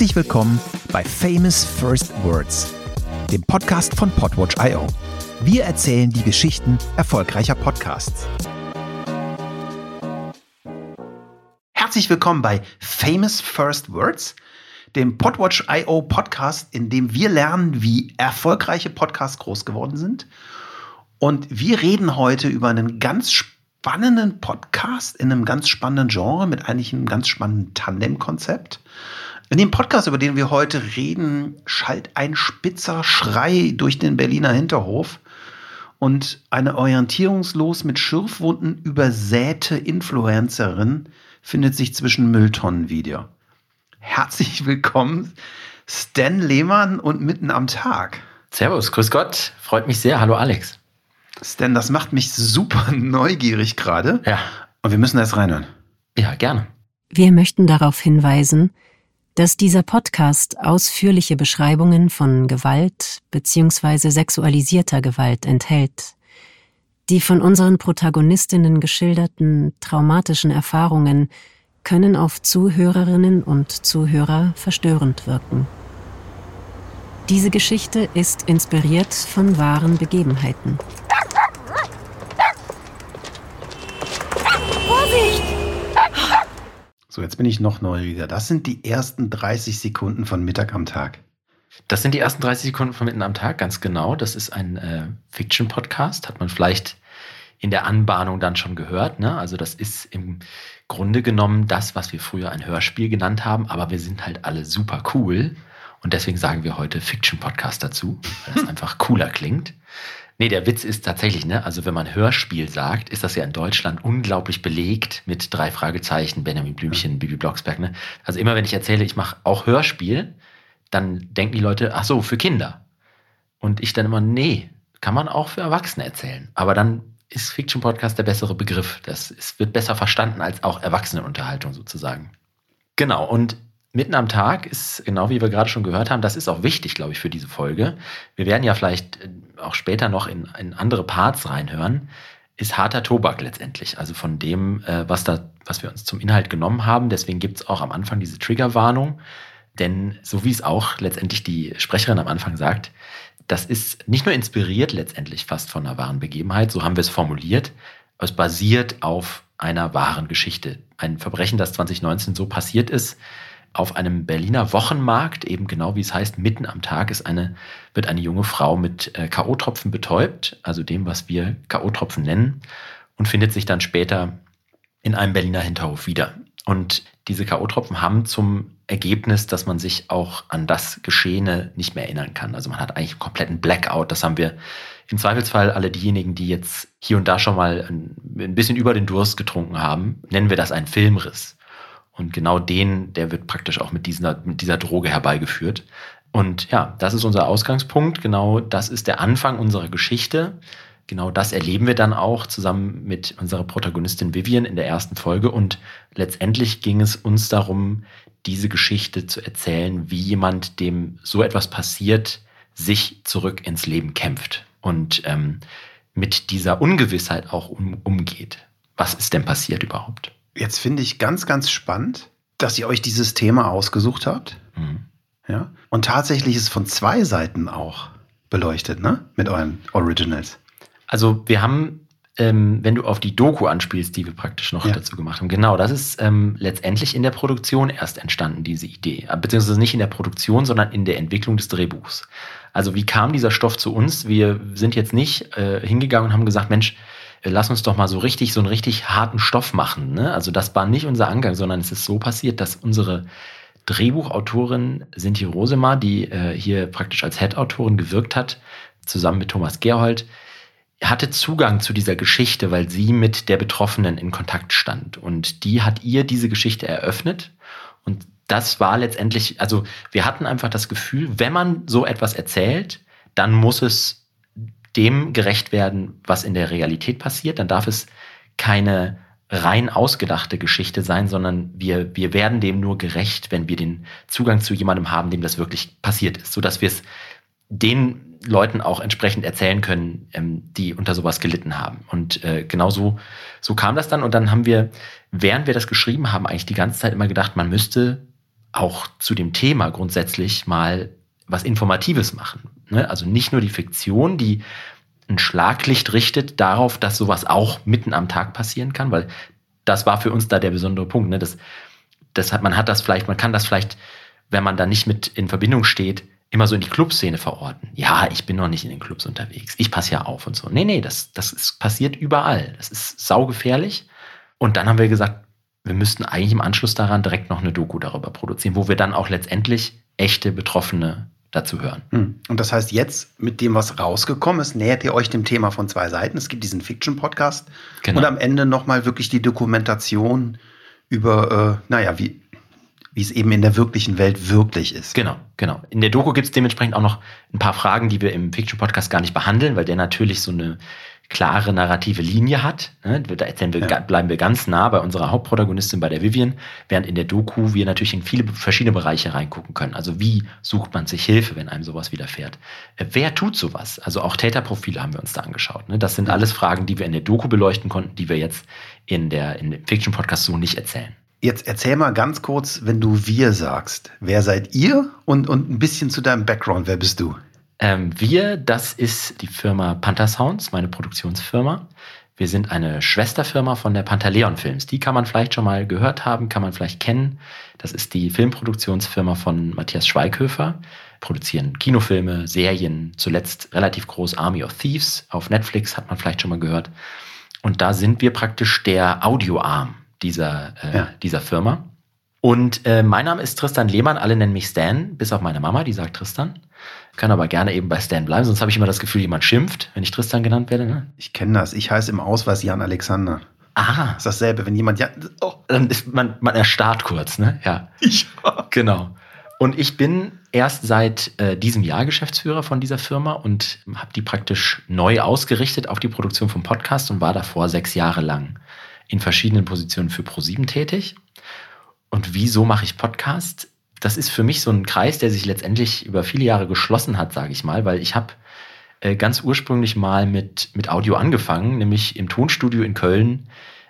Herzlich willkommen bei Famous First Words, dem Podcast von Podwatch.io. Wir erzählen die Geschichten erfolgreicher Podcasts. Herzlich willkommen bei Famous First Words, dem Podwatch.io Podcast, in dem wir lernen, wie erfolgreiche Podcasts groß geworden sind. Und wir reden heute über einen ganz spannenden Podcast in einem ganz spannenden Genre mit eigentlich einem ganz spannenden Tandem-Konzept. In dem Podcast, über den wir heute reden, schallt ein spitzer Schrei durch den Berliner Hinterhof und eine orientierungslos mit Schürfwunden übersäte Influencerin findet sich zwischen Mülltonnen wieder. Herzlich willkommen, Stan Lehmann und mitten am Tag. Servus, grüß Gott, freut mich sehr. Hallo Alex. Stan, das macht mich super neugierig gerade. Ja. Und wir müssen erst reinhören. Ja, gerne. Wir möchten darauf hinweisen, dass dieser Podcast ausführliche Beschreibungen von Gewalt bzw. sexualisierter Gewalt enthält. Die von unseren Protagonistinnen geschilderten traumatischen Erfahrungen können auf Zuhörerinnen und Zuhörer verstörend wirken. Diese Geschichte ist inspiriert von wahren Begebenheiten. Jetzt bin ich noch neugieriger. Das sind die ersten 30 Sekunden von Mittag am Tag. Das sind die ersten 30 Sekunden von Mitten am Tag, ganz genau. Das ist ein äh, Fiction-Podcast, hat man vielleicht in der Anbahnung dann schon gehört. Ne? Also das ist im Grunde genommen das, was wir früher ein Hörspiel genannt haben, aber wir sind halt alle super cool. Und deswegen sagen wir heute Fiction-Podcast dazu, weil das einfach cooler klingt. Nee, der Witz ist tatsächlich, ne, also wenn man Hörspiel sagt, ist das ja in Deutschland unglaublich belegt mit drei Fragezeichen, Benjamin Blümchen, Bibi Blocksberg, ne? Also immer wenn ich erzähle, ich mache auch Hörspiel, dann denken die Leute, ach so, für Kinder. Und ich dann immer, nee, kann man auch für Erwachsene erzählen. Aber dann ist Fiction Podcast der bessere Begriff. Das ist, wird besser verstanden als auch Erwachsenenunterhaltung sozusagen. Genau, und Mitten am Tag ist, genau wie wir gerade schon gehört haben, das ist auch wichtig, glaube ich, für diese Folge. Wir werden ja vielleicht äh, auch später noch in, in andere Parts reinhören, ist harter Tobak letztendlich. Also von dem, äh, was, da, was wir uns zum Inhalt genommen haben. Deswegen gibt es auch am Anfang diese Triggerwarnung. Denn so wie es auch letztendlich die Sprecherin am Anfang sagt, das ist nicht nur inspiriert letztendlich fast von einer wahren Begebenheit, so haben wir es formuliert, es basiert auf einer wahren Geschichte. Ein Verbrechen, das 2019 so passiert ist, auf einem Berliner Wochenmarkt, eben genau wie es heißt, mitten am Tag ist eine, wird eine junge Frau mit äh, K.O.-Tropfen betäubt, also dem, was wir K.O.-Tropfen nennen, und findet sich dann später in einem Berliner Hinterhof wieder. Und diese K.O.-Tropfen haben zum Ergebnis, dass man sich auch an das Geschehene nicht mehr erinnern kann. Also man hat eigentlich einen kompletten Blackout. Das haben wir im Zweifelsfall alle diejenigen, die jetzt hier und da schon mal ein, ein bisschen über den Durst getrunken haben, nennen wir das einen Filmriss. Und genau den, der wird praktisch auch mit dieser, mit dieser Droge herbeigeführt. Und ja, das ist unser Ausgangspunkt. Genau das ist der Anfang unserer Geschichte. Genau das erleben wir dann auch zusammen mit unserer Protagonistin Vivian in der ersten Folge. Und letztendlich ging es uns darum, diese Geschichte zu erzählen, wie jemand, dem so etwas passiert, sich zurück ins Leben kämpft und ähm, mit dieser Ungewissheit auch um, umgeht. Was ist denn passiert überhaupt? Jetzt finde ich ganz, ganz spannend, dass ihr euch dieses Thema ausgesucht habt. Mhm. Ja. Und tatsächlich ist es von zwei Seiten auch beleuchtet, ne? Mit euren Originals. Also wir haben, ähm, wenn du auf die Doku anspielst, die wir praktisch noch ja. dazu gemacht haben, genau, das ist ähm, letztendlich in der Produktion erst entstanden, diese Idee. Äh, beziehungsweise nicht in der Produktion, sondern in der Entwicklung des Drehbuchs. Also wie kam dieser Stoff zu uns? Wir sind jetzt nicht äh, hingegangen und haben gesagt, Mensch, lass uns doch mal so richtig, so einen richtig harten Stoff machen. Ne? Also das war nicht unser Angang, sondern es ist so passiert, dass unsere Drehbuchautorin Sinti Rosema, die äh, hier praktisch als Head-Autorin gewirkt hat, zusammen mit Thomas Gerhold, hatte Zugang zu dieser Geschichte, weil sie mit der Betroffenen in Kontakt stand. Und die hat ihr diese Geschichte eröffnet. Und das war letztendlich, also wir hatten einfach das Gefühl, wenn man so etwas erzählt, dann muss es dem gerecht werden, was in der Realität passiert. Dann darf es keine rein ausgedachte Geschichte sein, sondern wir, wir werden dem nur gerecht, wenn wir den Zugang zu jemandem haben, dem das wirklich passiert ist, sodass wir es den Leuten auch entsprechend erzählen können, ähm, die unter sowas gelitten haben. Und äh, genau so, so kam das dann. Und dann haben wir, während wir das geschrieben haben, eigentlich die ganze Zeit immer gedacht, man müsste auch zu dem Thema grundsätzlich mal was Informatives machen. Ne? Also nicht nur die Fiktion, die ein Schlaglicht richtet darauf, dass sowas auch mitten am Tag passieren kann, weil das war für uns da der besondere Punkt. Ne? Das, das hat, man hat das vielleicht, man kann das vielleicht, wenn man da nicht mit in Verbindung steht, immer so in die Clubszene verorten. Ja, ich bin noch nicht in den Clubs unterwegs. Ich passe ja auf und so. Nee, nee, das, das ist, passiert überall. Das ist saugefährlich. Und dann haben wir gesagt, wir müssten eigentlich im Anschluss daran direkt noch eine Doku darüber produzieren, wo wir dann auch letztendlich echte Betroffene dazu hören. Hm. Und das heißt, jetzt mit dem, was rausgekommen ist, nähert ihr euch dem Thema von zwei Seiten. Es gibt diesen Fiction-Podcast genau. und am Ende nochmal wirklich die Dokumentation über, äh, naja, wie, wie es eben in der wirklichen Welt wirklich ist. Genau, genau. In der Doku gibt es dementsprechend auch noch ein paar Fragen, die wir im Fiction-Podcast gar nicht behandeln, weil der natürlich so eine klare narrative Linie hat. Ne? Da wir, ja. bleiben wir ganz nah bei unserer Hauptprotagonistin, bei der Vivian, während in der Doku wir natürlich in viele verschiedene Bereiche reingucken können. Also wie sucht man sich Hilfe, wenn einem sowas widerfährt? Äh, wer tut sowas? Also auch Täterprofile haben wir uns da angeschaut. Ne? Das sind alles Fragen, die wir in der Doku beleuchten konnten, die wir jetzt in der in dem Fiction-Podcast so nicht erzählen. Jetzt erzähl mal ganz kurz, wenn du wir sagst. Wer seid ihr? Und, und ein bisschen zu deinem Background. Wer bist du? Ähm, wir, das ist die Firma Panther Sounds, meine Produktionsfirma. Wir sind eine Schwesterfirma von der Pantaleon Films. Die kann man vielleicht schon mal gehört haben, kann man vielleicht kennen. Das ist die Filmproduktionsfirma von Matthias Schweighöfer. Produzieren Kinofilme, Serien, zuletzt relativ groß Army of Thieves. Auf Netflix hat man vielleicht schon mal gehört. Und da sind wir praktisch der Audioarm dieser, äh, ja. dieser Firma. Und äh, mein Name ist Tristan Lehmann, alle nennen mich Stan, bis auf meine Mama, die sagt Tristan. Kann aber gerne eben bei Stan bleiben, sonst habe ich immer das Gefühl, jemand schimpft, wenn ich Tristan genannt werde. Ne? Ich kenne das. Ich heiße im Ausweis Jan Alexander. Ah. Das ist dasselbe, wenn jemand ja. Oh. Dann ist man, man erstarrt kurz, ne? Ja. Ja. Genau. Und ich bin erst seit äh, diesem Jahr Geschäftsführer von dieser Firma und habe die praktisch neu ausgerichtet auf die Produktion vom Podcast und war davor sechs Jahre lang in verschiedenen Positionen für ProSieben tätig. Und wieso mache ich Podcast? Das ist für mich so ein Kreis, der sich letztendlich über viele Jahre geschlossen hat, sage ich mal, weil ich habe äh, ganz ursprünglich mal mit, mit Audio angefangen, nämlich im Tonstudio in Köln,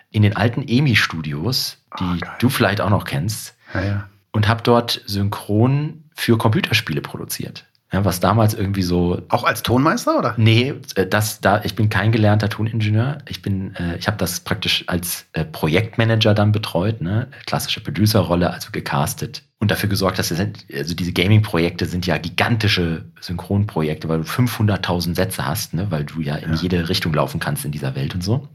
in den alten EMI-Studios, die oh, du vielleicht auch noch kennst. Ja, ja. Und habe dort synchron für Computerspiele produziert. Ja, was damals irgendwie so. Auch als Tonmeister, oder? Nee, äh, das, da, ich bin kein gelernter Toningenieur. Ich bin, äh, ich habe das praktisch als äh, Projektmanager dann betreut, ne? Klassische Producerrolle, also gecastet und dafür gesorgt, dass das, also diese Gaming-Projekte sind ja gigantische Synchronprojekte, weil du 500.000 Sätze hast, ne? weil du ja in ja. jede Richtung laufen kannst in dieser Welt und so.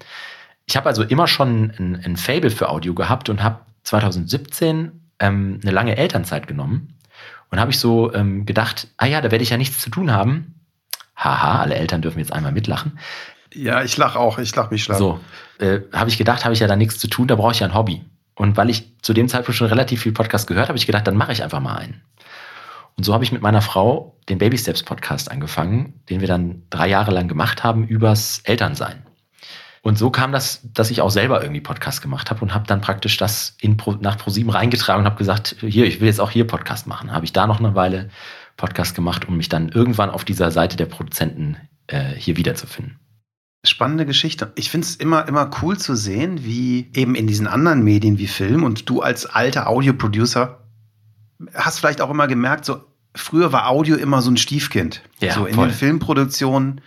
Ich habe also immer schon ein, ein Fable für Audio gehabt und habe 2017 ähm, eine lange Elternzeit genommen und habe ich so ähm, gedacht, ah ja, da werde ich ja nichts zu tun haben. Haha, alle Eltern dürfen jetzt einmal mitlachen. Ja, ich lache auch, ich lache mich schlapp. So, äh, habe ich gedacht, habe ich ja da nichts zu tun, da brauche ich ja ein Hobby. Und weil ich zu dem Zeitpunkt schon relativ viel Podcast gehört habe, ich gedacht, dann mache ich einfach mal einen. Und so habe ich mit meiner Frau den Baby Steps Podcast angefangen, den wir dann drei Jahre lang gemacht haben übers Elternsein. Und so kam das, dass ich auch selber irgendwie Podcast gemacht habe und habe dann praktisch das in Pro, nach ProSieben reingetragen und habe gesagt, hier, ich will jetzt auch hier Podcast machen. Habe ich da noch eine Weile Podcast gemacht, um mich dann irgendwann auf dieser Seite der Produzenten äh, hier wiederzufinden. Spannende Geschichte. Ich finde es immer, immer cool zu sehen, wie eben in diesen anderen Medien wie Film und du als alter Audioproducer hast vielleicht auch immer gemerkt, so früher war Audio immer so ein Stiefkind. Ja, so in voll. den Filmproduktionen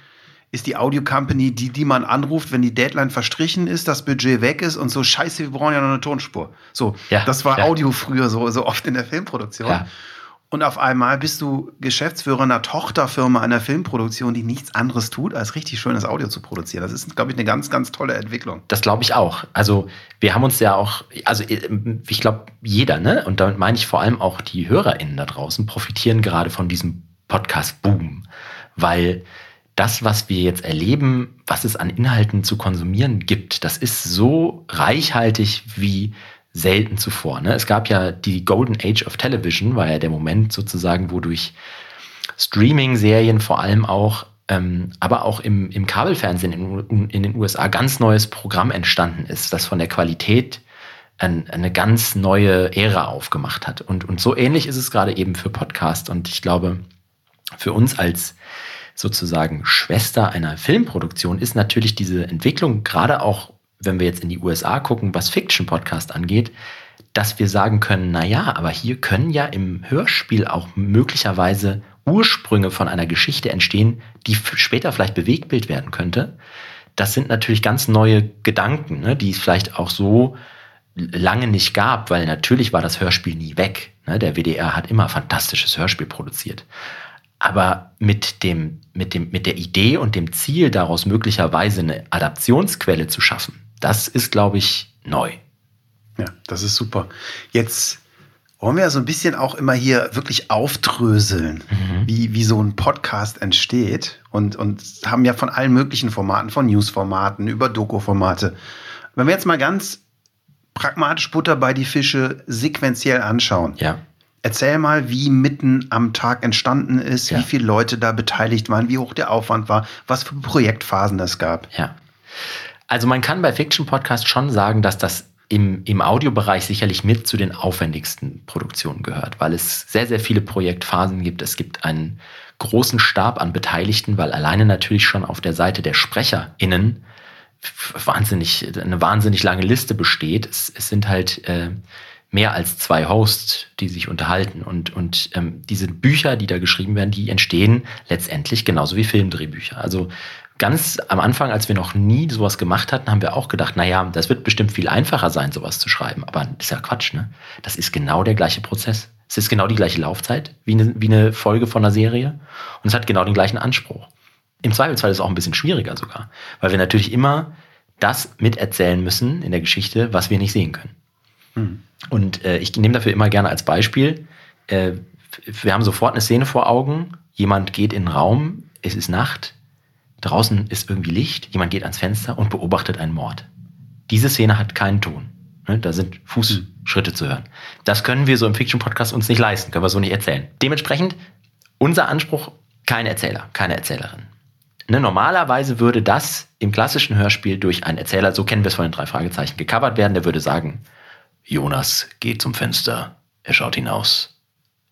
ist die Audio Company die, die man anruft, wenn die Deadline verstrichen ist, das Budget weg ist und so, scheiße, wir brauchen ja noch eine Tonspur. So, ja, das war ja. Audio früher so, so oft in der Filmproduktion. Ja. Und auf einmal bist du Geschäftsführer einer Tochterfirma einer Filmproduktion, die nichts anderes tut, als richtig schönes Audio zu produzieren. Das ist, glaube ich, eine ganz, ganz tolle Entwicklung. Das glaube ich auch. Also wir haben uns ja auch, also ich glaube, jeder, ne? Und damit meine ich vor allem auch die HörerInnen da draußen, profitieren gerade von diesem Podcast-Boom. Weil das, was wir jetzt erleben, was es an Inhalten zu konsumieren gibt, das ist so reichhaltig wie selten zuvor. Ne? Es gab ja die Golden Age of Television, war ja der Moment sozusagen, wodurch Streaming-Serien vor allem auch, ähm, aber auch im, im Kabelfernsehen in, in, den USA ganz neues Programm entstanden ist, das von der Qualität ein, eine ganz neue Ära aufgemacht hat. Und, und so ähnlich ist es gerade eben für Podcast. Und ich glaube, für uns als sozusagen Schwester einer Filmproduktion ist natürlich diese Entwicklung, gerade auch wenn wir jetzt in die USA gucken, was Fiction-Podcast angeht, dass wir sagen können, na ja, aber hier können ja im Hörspiel auch möglicherweise Ursprünge von einer Geschichte entstehen, die später vielleicht Bewegtbild werden könnte. Das sind natürlich ganz neue Gedanken, ne, die es vielleicht auch so lange nicht gab, weil natürlich war das Hörspiel nie weg. Ne? Der WDR hat immer fantastisches Hörspiel produziert. Aber mit, dem, mit, dem, mit der Idee und dem Ziel, daraus möglicherweise eine Adaptionsquelle zu schaffen, das ist, glaube ich, neu. Ja, das ist super. Jetzt wollen wir ja so ein bisschen auch immer hier wirklich aufdröseln, mhm. wie, wie so ein Podcast entsteht und, und haben ja von allen möglichen Formaten, von Newsformaten über Doku-Formate. Wenn wir jetzt mal ganz pragmatisch Butter bei die Fische sequenziell anschauen. Ja. Erzähl mal, wie mitten am Tag entstanden ist, ja. wie viele Leute da beteiligt waren, wie hoch der Aufwand war, was für Projektphasen es gab. Ja. Also man kann bei Fiction Podcast schon sagen, dass das im, im Audiobereich sicherlich mit zu den aufwendigsten Produktionen gehört, weil es sehr, sehr viele Projektphasen gibt. Es gibt einen großen Stab an Beteiligten, weil alleine natürlich schon auf der Seite der SprecherInnen wahnsinnig, eine wahnsinnig lange Liste besteht. Es, es sind halt äh, mehr als zwei Hosts, die sich unterhalten. Und, und ähm, diese Bücher, die da geschrieben werden, die entstehen letztendlich genauso wie Filmdrehbücher. Also ganz am Anfang, als wir noch nie sowas gemacht hatten, haben wir auch gedacht, naja, das wird bestimmt viel einfacher sein, sowas zu schreiben. Aber das ist ja Quatsch, ne? Das ist genau der gleiche Prozess. Es ist genau die gleiche Laufzeit wie eine, wie eine Folge von einer Serie. Und es hat genau den gleichen Anspruch. Im Zweifelsfall ist es auch ein bisschen schwieriger sogar, weil wir natürlich immer das miterzählen müssen in der Geschichte, was wir nicht sehen können. Mhm. Und äh, ich nehme dafür immer gerne als Beispiel, äh, wir haben sofort eine Szene vor Augen, jemand geht in den Raum, es ist Nacht, draußen ist irgendwie Licht, jemand geht ans Fenster und beobachtet einen Mord. Diese Szene hat keinen Ton. Ne? Da sind Fußschritte zu hören. Das können wir so im Fiction-Podcast uns nicht leisten, können wir so nicht erzählen. Dementsprechend unser Anspruch, kein Erzähler, keine Erzählerin. Ne, normalerweise würde das im klassischen Hörspiel durch einen Erzähler, so kennen wir es von den drei Fragezeichen, gecovert werden. Der würde sagen, Jonas geht zum Fenster, er schaut hinaus,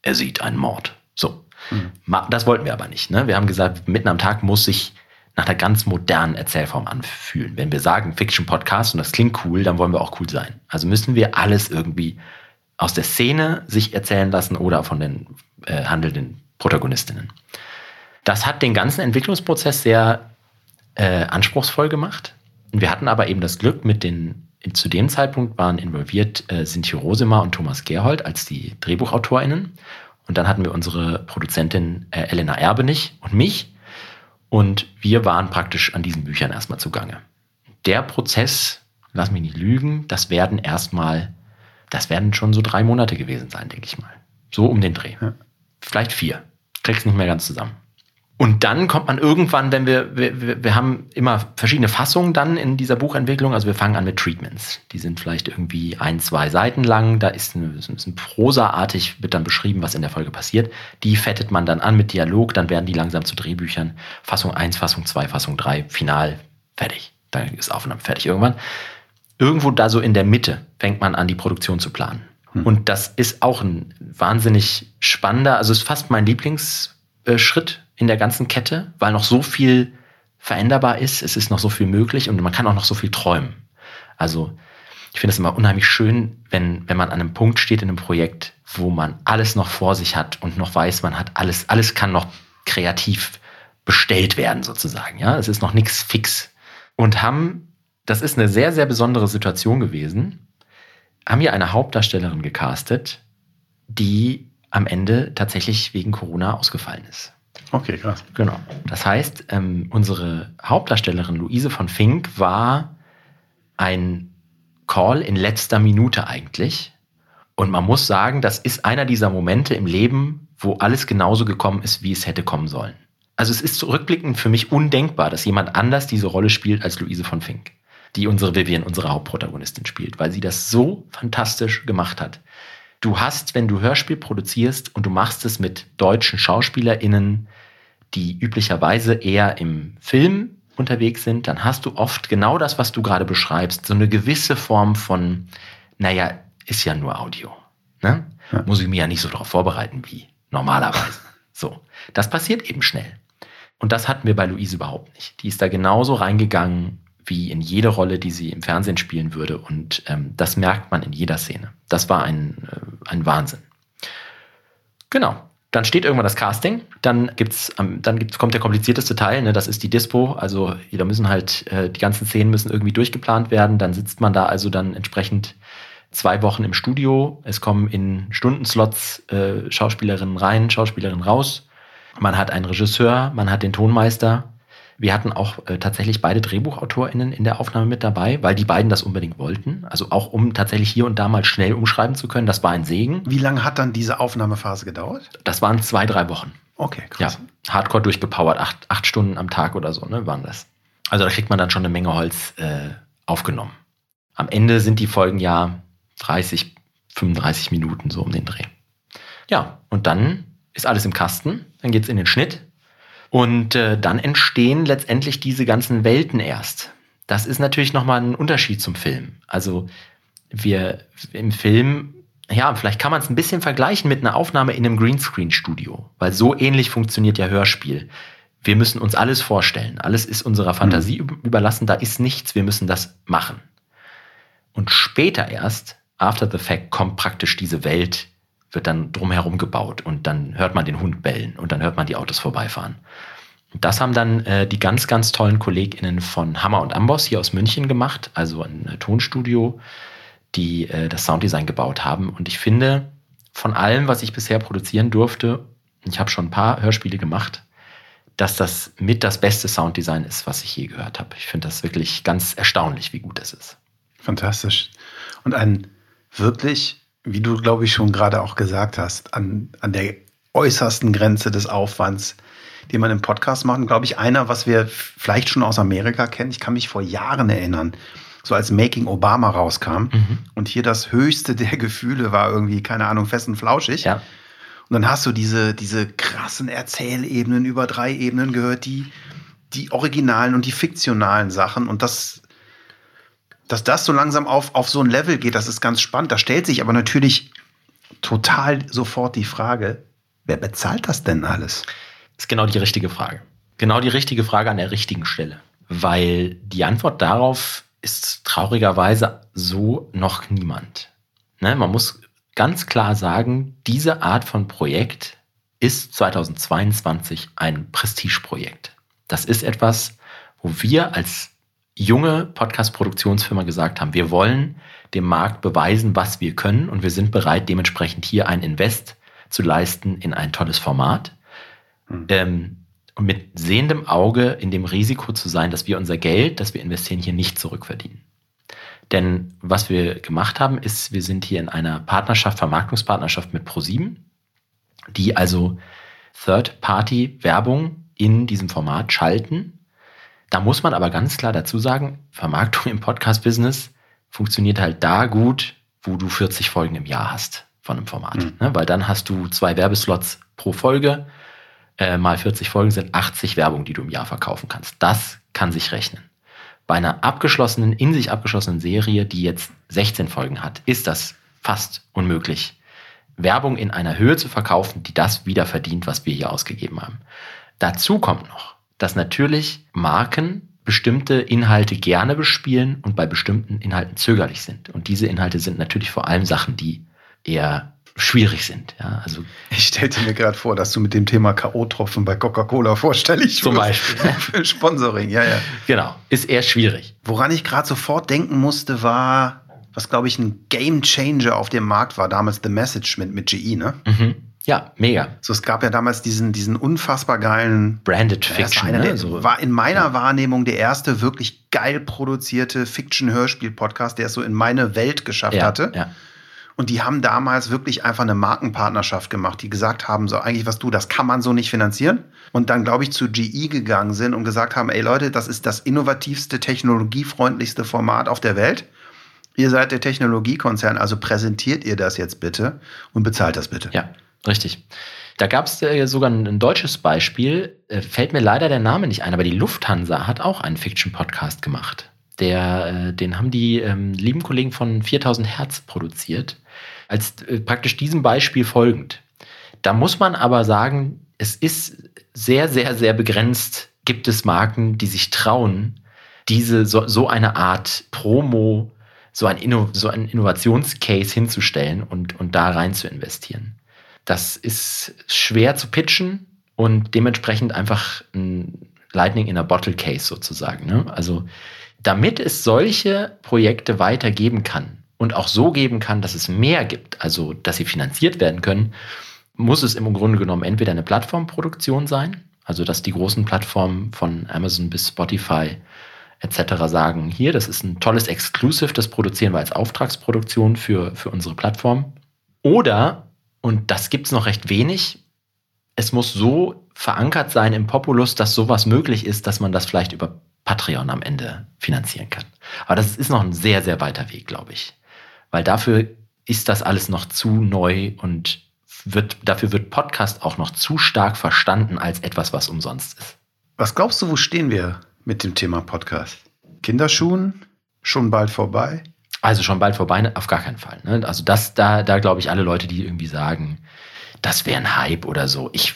er sieht einen Mord. So. Mhm. Das wollten wir aber nicht. Ne? Wir haben gesagt, mitten am Tag muss sich nach einer ganz modernen Erzählform anfühlen. Wenn wir sagen Fiction-Podcast und das klingt cool, dann wollen wir auch cool sein. Also müssen wir alles irgendwie aus der Szene sich erzählen lassen oder von den äh, handelnden Protagonistinnen. Das hat den ganzen Entwicklungsprozess sehr äh, anspruchsvoll gemacht. Wir hatten aber eben das Glück, mit den, zu dem Zeitpunkt waren involviert äh, Sinti Rosemer und Thomas Gerhold als die DrehbuchautorInnen. Und dann hatten wir unsere Produzentin äh, Elena Erbenich und mich. Und wir waren praktisch an diesen Büchern erstmal zugange. Der Prozess, lass mich nicht lügen, das werden erstmal, das werden schon so drei Monate gewesen sein, denke ich mal. So um den Dreh. Ja. Vielleicht vier. Krieg's nicht mehr ganz zusammen. Und dann kommt man irgendwann, wenn wir, wir, wir haben immer verschiedene Fassungen dann in dieser Buchentwicklung. Also wir fangen an mit Treatments. Die sind vielleicht irgendwie ein, zwei Seiten lang. Da ist ein, ist ein prosaartig, wird dann beschrieben, was in der Folge passiert. Die fettet man dann an mit Dialog. Dann werden die langsam zu Drehbüchern. Fassung 1, Fassung 2, Fassung 3, final, fertig. Dann ist Aufnahme fertig irgendwann. Irgendwo da so in der Mitte fängt man an, die Produktion zu planen. Hm. Und das ist auch ein wahnsinnig spannender, also ist fast mein Lieblingsschritt in der ganzen Kette, weil noch so viel veränderbar ist, es ist noch so viel möglich und man kann auch noch so viel träumen. Also ich finde es immer unheimlich schön, wenn, wenn man an einem Punkt steht in einem Projekt, wo man alles noch vor sich hat und noch weiß, man hat alles, alles kann noch kreativ bestellt werden sozusagen. Ja, es ist noch nichts fix. Und haben, das ist eine sehr, sehr besondere Situation gewesen, haben hier eine Hauptdarstellerin gecastet, die am Ende tatsächlich wegen Corona ausgefallen ist. Okay, krass. Genau. Das heißt, ähm, unsere Hauptdarstellerin Luise von Fink war ein Call in letzter Minute eigentlich. Und man muss sagen, das ist einer dieser Momente im Leben, wo alles genauso gekommen ist, wie es hätte kommen sollen. Also es ist zurückblickend für mich undenkbar, dass jemand anders diese Rolle spielt als Luise von Fink, die unsere Vivian, unsere Hauptprotagonistin spielt, weil sie das so fantastisch gemacht hat. Du hast, wenn du Hörspiel produzierst und du machst es mit deutschen SchauspielerInnen, die üblicherweise eher im Film unterwegs sind, dann hast du oft genau das, was du gerade beschreibst, so eine gewisse Form von, naja, ist ja nur Audio. Ne? Ja. Muss ich mir ja nicht so darauf vorbereiten wie normalerweise. so, das passiert eben schnell. Und das hatten wir bei Luise überhaupt nicht. Die ist da genauso reingegangen, wie in jede Rolle, die sie im Fernsehen spielen würde. Und ähm, das merkt man in jeder Szene. Das war ein, äh, ein Wahnsinn. Genau. Dann steht irgendwann das Casting, dann gibt's, ähm, dann gibt's, kommt der komplizierteste Teil, ne, das ist die Dispo. Also da müssen halt, äh, die ganzen Szenen müssen irgendwie durchgeplant werden. Dann sitzt man da also dann entsprechend zwei Wochen im Studio. Es kommen in Stundenslots äh, Schauspielerinnen rein, Schauspielerinnen raus. Man hat einen Regisseur, man hat den Tonmeister. Wir hatten auch äh, tatsächlich beide DrehbuchautorInnen in der Aufnahme mit dabei, weil die beiden das unbedingt wollten. Also auch um tatsächlich hier und da mal schnell umschreiben zu können. Das war ein Segen. Wie lange hat dann diese Aufnahmephase gedauert? Das waren zwei, drei Wochen. Okay, krass. Ja, hardcore durchgepowert, acht, acht Stunden am Tag oder so, ne, waren das. Also da kriegt man dann schon eine Menge Holz äh, aufgenommen. Am Ende sind die Folgen ja 30, 35 Minuten so um den Dreh. Ja, und dann ist alles im Kasten, dann geht's in den Schnitt und äh, dann entstehen letztendlich diese ganzen Welten erst. Das ist natürlich nochmal ein Unterschied zum Film. Also wir im Film, ja, vielleicht kann man es ein bisschen vergleichen mit einer Aufnahme in einem Greenscreen-Studio, weil so ähnlich funktioniert ja Hörspiel. Wir müssen uns alles vorstellen. Alles ist unserer Fantasie mhm. überlassen. Da ist nichts. Wir müssen das machen. Und später erst, after the fact, kommt praktisch diese Welt, wird dann drumherum gebaut und dann hört man den Hund bellen und dann hört man die Autos vorbeifahren. Das haben dann äh, die ganz, ganz tollen KollegInnen von Hammer und Amboss hier aus München gemacht, also ein äh, Tonstudio, die äh, das Sounddesign gebaut haben. Und ich finde, von allem, was ich bisher produzieren durfte, ich habe schon ein paar Hörspiele gemacht, dass das mit das beste Sounddesign ist, was ich je gehört habe. Ich finde das wirklich ganz erstaunlich, wie gut es ist. Fantastisch. Und ein wirklich wie du, glaube ich, schon gerade auch gesagt hast, an, an der äußersten Grenze des Aufwands, den man im Podcast macht. Und glaube ich, einer, was wir vielleicht schon aus Amerika kennen. Ich kann mich vor Jahren erinnern, so als Making Obama rauskam. Mhm. Und hier das höchste der Gefühle war irgendwie, keine Ahnung, fest und flauschig. Ja. Und dann hast du diese, diese krassen Erzählebenen über drei Ebenen gehört, die, die originalen und die fiktionalen Sachen. Und das dass das so langsam auf, auf so ein Level geht, das ist ganz spannend. Da stellt sich aber natürlich total sofort die Frage, wer bezahlt das denn alles? Das ist genau die richtige Frage. Genau die richtige Frage an der richtigen Stelle. Weil die Antwort darauf ist traurigerweise so noch niemand. Ne? Man muss ganz klar sagen, diese Art von Projekt ist 2022 ein Prestigeprojekt. Das ist etwas, wo wir als junge Podcast-Produktionsfirma gesagt haben, wir wollen dem Markt beweisen, was wir können und wir sind bereit, dementsprechend hier ein Invest zu leisten in ein tolles Format. Mhm. Ähm, und mit sehendem Auge in dem Risiko zu sein, dass wir unser Geld, das wir investieren, hier nicht zurückverdienen. Denn was wir gemacht haben, ist, wir sind hier in einer Partnerschaft, Vermarktungspartnerschaft mit ProSieben, die also Third-Party-Werbung in diesem Format schalten da muss man aber ganz klar dazu sagen, Vermarktung im Podcast-Business funktioniert halt da gut, wo du 40 Folgen im Jahr hast von einem Format. Mhm. Ne? Weil dann hast du zwei Werbeslots pro Folge. Äh, mal 40 Folgen sind 80 Werbung, die du im Jahr verkaufen kannst. Das kann sich rechnen. Bei einer abgeschlossenen, in sich abgeschlossenen Serie, die jetzt 16 Folgen hat, ist das fast unmöglich, Werbung in einer Höhe zu verkaufen, die das wieder verdient, was wir hier ausgegeben haben. Dazu kommt noch, dass natürlich Marken bestimmte Inhalte gerne bespielen und bei bestimmten Inhalten zögerlich sind. Und diese Inhalte sind natürlich vor allem Sachen, die eher schwierig sind. Ja, also ich stellte mir gerade vor, dass du mit dem Thema K.O.-Tropfen bei Coca-Cola vorstellig Zum Beispiel. Für Sponsoring, ja, ja. Genau, ist eher schwierig. Woran ich gerade sofort denken musste, war, was glaube ich ein Game Changer auf dem Markt war, damals The Message mit, mit GE, ne? Mhm. Ja, mega. So, es gab ja damals diesen, diesen unfassbar geilen Branded Fiction. Einer, ne? so. War in meiner ja. Wahrnehmung der erste wirklich geil produzierte Fiction-Hörspiel-Podcast, der es so in meine Welt geschafft ja, hatte. Ja. Und die haben damals wirklich einfach eine Markenpartnerschaft gemacht, die gesagt haben, so eigentlich was du, das kann man so nicht finanzieren. Und dann, glaube ich, zu GE gegangen sind und gesagt haben, ey Leute, das ist das innovativste, technologiefreundlichste Format auf der Welt. Ihr seid der Technologiekonzern, also präsentiert ihr das jetzt bitte und bezahlt das bitte. Ja. Richtig. Da gab es äh, sogar ein, ein, deutsches Beispiel, äh, fällt mir leider der Name nicht ein, aber die Lufthansa hat auch einen Fiction-Podcast gemacht. Der, äh, den haben die ähm, lieben Kollegen von 4000 Hertz produziert, als äh, praktisch diesem Beispiel folgend. Da muss man aber sagen, es ist sehr, sehr, sehr begrenzt, gibt es Marken, die sich trauen, diese, so, so eine Art Promo, so ein, Inno, so ein Innovationscase hinzustellen und, und da rein zu investieren. Das ist schwer zu pitchen und dementsprechend einfach ein Lightning in a Bottle Case sozusagen. Ne? Also damit es solche Projekte weiter geben kann und auch so geben kann, dass es mehr gibt, also dass sie finanziert werden können, muss es im Grunde genommen entweder eine Plattformproduktion sein, also dass die großen Plattformen von Amazon bis Spotify etc. sagen, hier, das ist ein tolles Exclusive, das produzieren wir als Auftragsproduktion für, für unsere Plattform. Oder, und das gibt es noch recht wenig, es muss so verankert sein im Populus, dass sowas möglich ist, dass man das vielleicht über Patreon am Ende finanzieren kann. Aber das ist noch ein sehr, sehr weiter Weg, glaube ich. Weil dafür ist das alles noch zu neu und wird, dafür wird Podcast auch noch zu stark verstanden als etwas, was umsonst ist. Was glaubst du, wo stehen wir mit dem Thema Podcast? Kinderschuhen? Schon bald vorbei? Also schon bald vorbei, auf gar keinen Fall. Ne? Also das, da, da glaube ich alle Leute, die irgendwie sagen, das wäre ein Hype oder so. Ich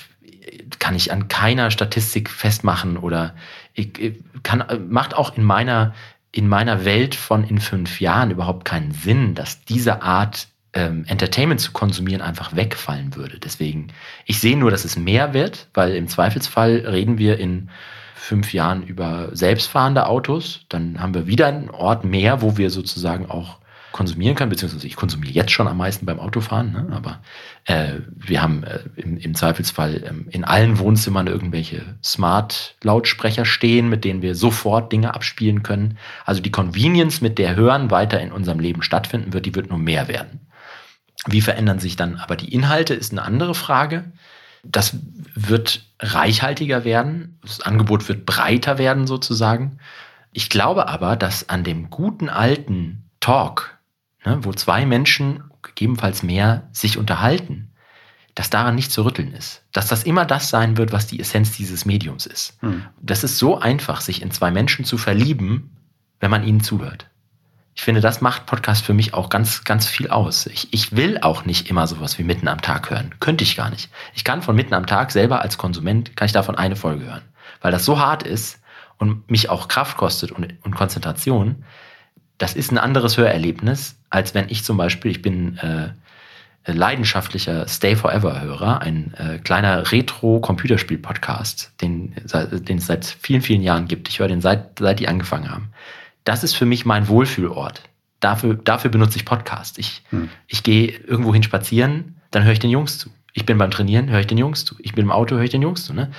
kann ich an keiner Statistik festmachen oder ich, kann, macht auch in meiner, in meiner Welt von in fünf Jahren überhaupt keinen Sinn, dass diese Art ähm, Entertainment zu konsumieren einfach wegfallen würde. Deswegen, ich sehe nur, dass es mehr wird, weil im Zweifelsfall reden wir in fünf Jahren über selbstfahrende Autos. Dann haben wir wieder einen Ort mehr, wo wir sozusagen auch konsumieren können, beziehungsweise ich konsumiere jetzt schon am meisten beim Autofahren, ne? aber äh, wir haben äh, im, im, Zweifelsfall ähm, in allen Wohnzimmern irgendwelche Smart-Lautsprecher stehen, mit denen wir sofort Dinge abspielen können. Also die Convenience, mit der Hören weiter in unserem Leben stattfinden wird, die wird nur mehr werden. Wie verändern sich dann aber die Inhalte, ist eine andere Frage. Das wird reichhaltiger werden, das Angebot wird breiter werden sozusagen. Ich glaube aber, dass an dem guten alten Talk, ne, wo zwei Menschen, gegebenenfalls mehr, sich unterhalten, dass daran nicht zu rütteln ist. Dass das immer das sein wird, was die Essenz dieses Mediums ist. Hm. Das ist so einfach, sich in zwei Menschen zu verlieben, wenn man ihnen zuhört ich finde, das macht Podcast für mich auch ganz, ganz viel aus. Ich, ich will auch nicht immer sowas wie mitten am Tag hören. Könnte ich gar nicht. Ich kann von mitten am Tag selber als Konsument, kann ich davon eine Folge hören. Weil das so hart ist und mich auch Kraft kostet und, und Konzentration. Das ist ein anderes Hörerlebnis, als wenn ich zum Beispiel, ich bin äh, leidenschaftlicher Stay Forever-Hörer, ein äh, kleiner Retro-Computerspiel-Podcast, den, den es seit vielen, vielen Jahren gibt. Ich höre den seit, seit die angefangen haben das ist für mich mein Wohlfühlort. Dafür, dafür benutze ich Podcast. Ich, hm. ich gehe irgendwo hin spazieren, dann höre ich den Jungs zu. Ich bin beim Trainieren, höre ich den Jungs zu. Ich bin im Auto, höre ich den Jungs zu. Ne?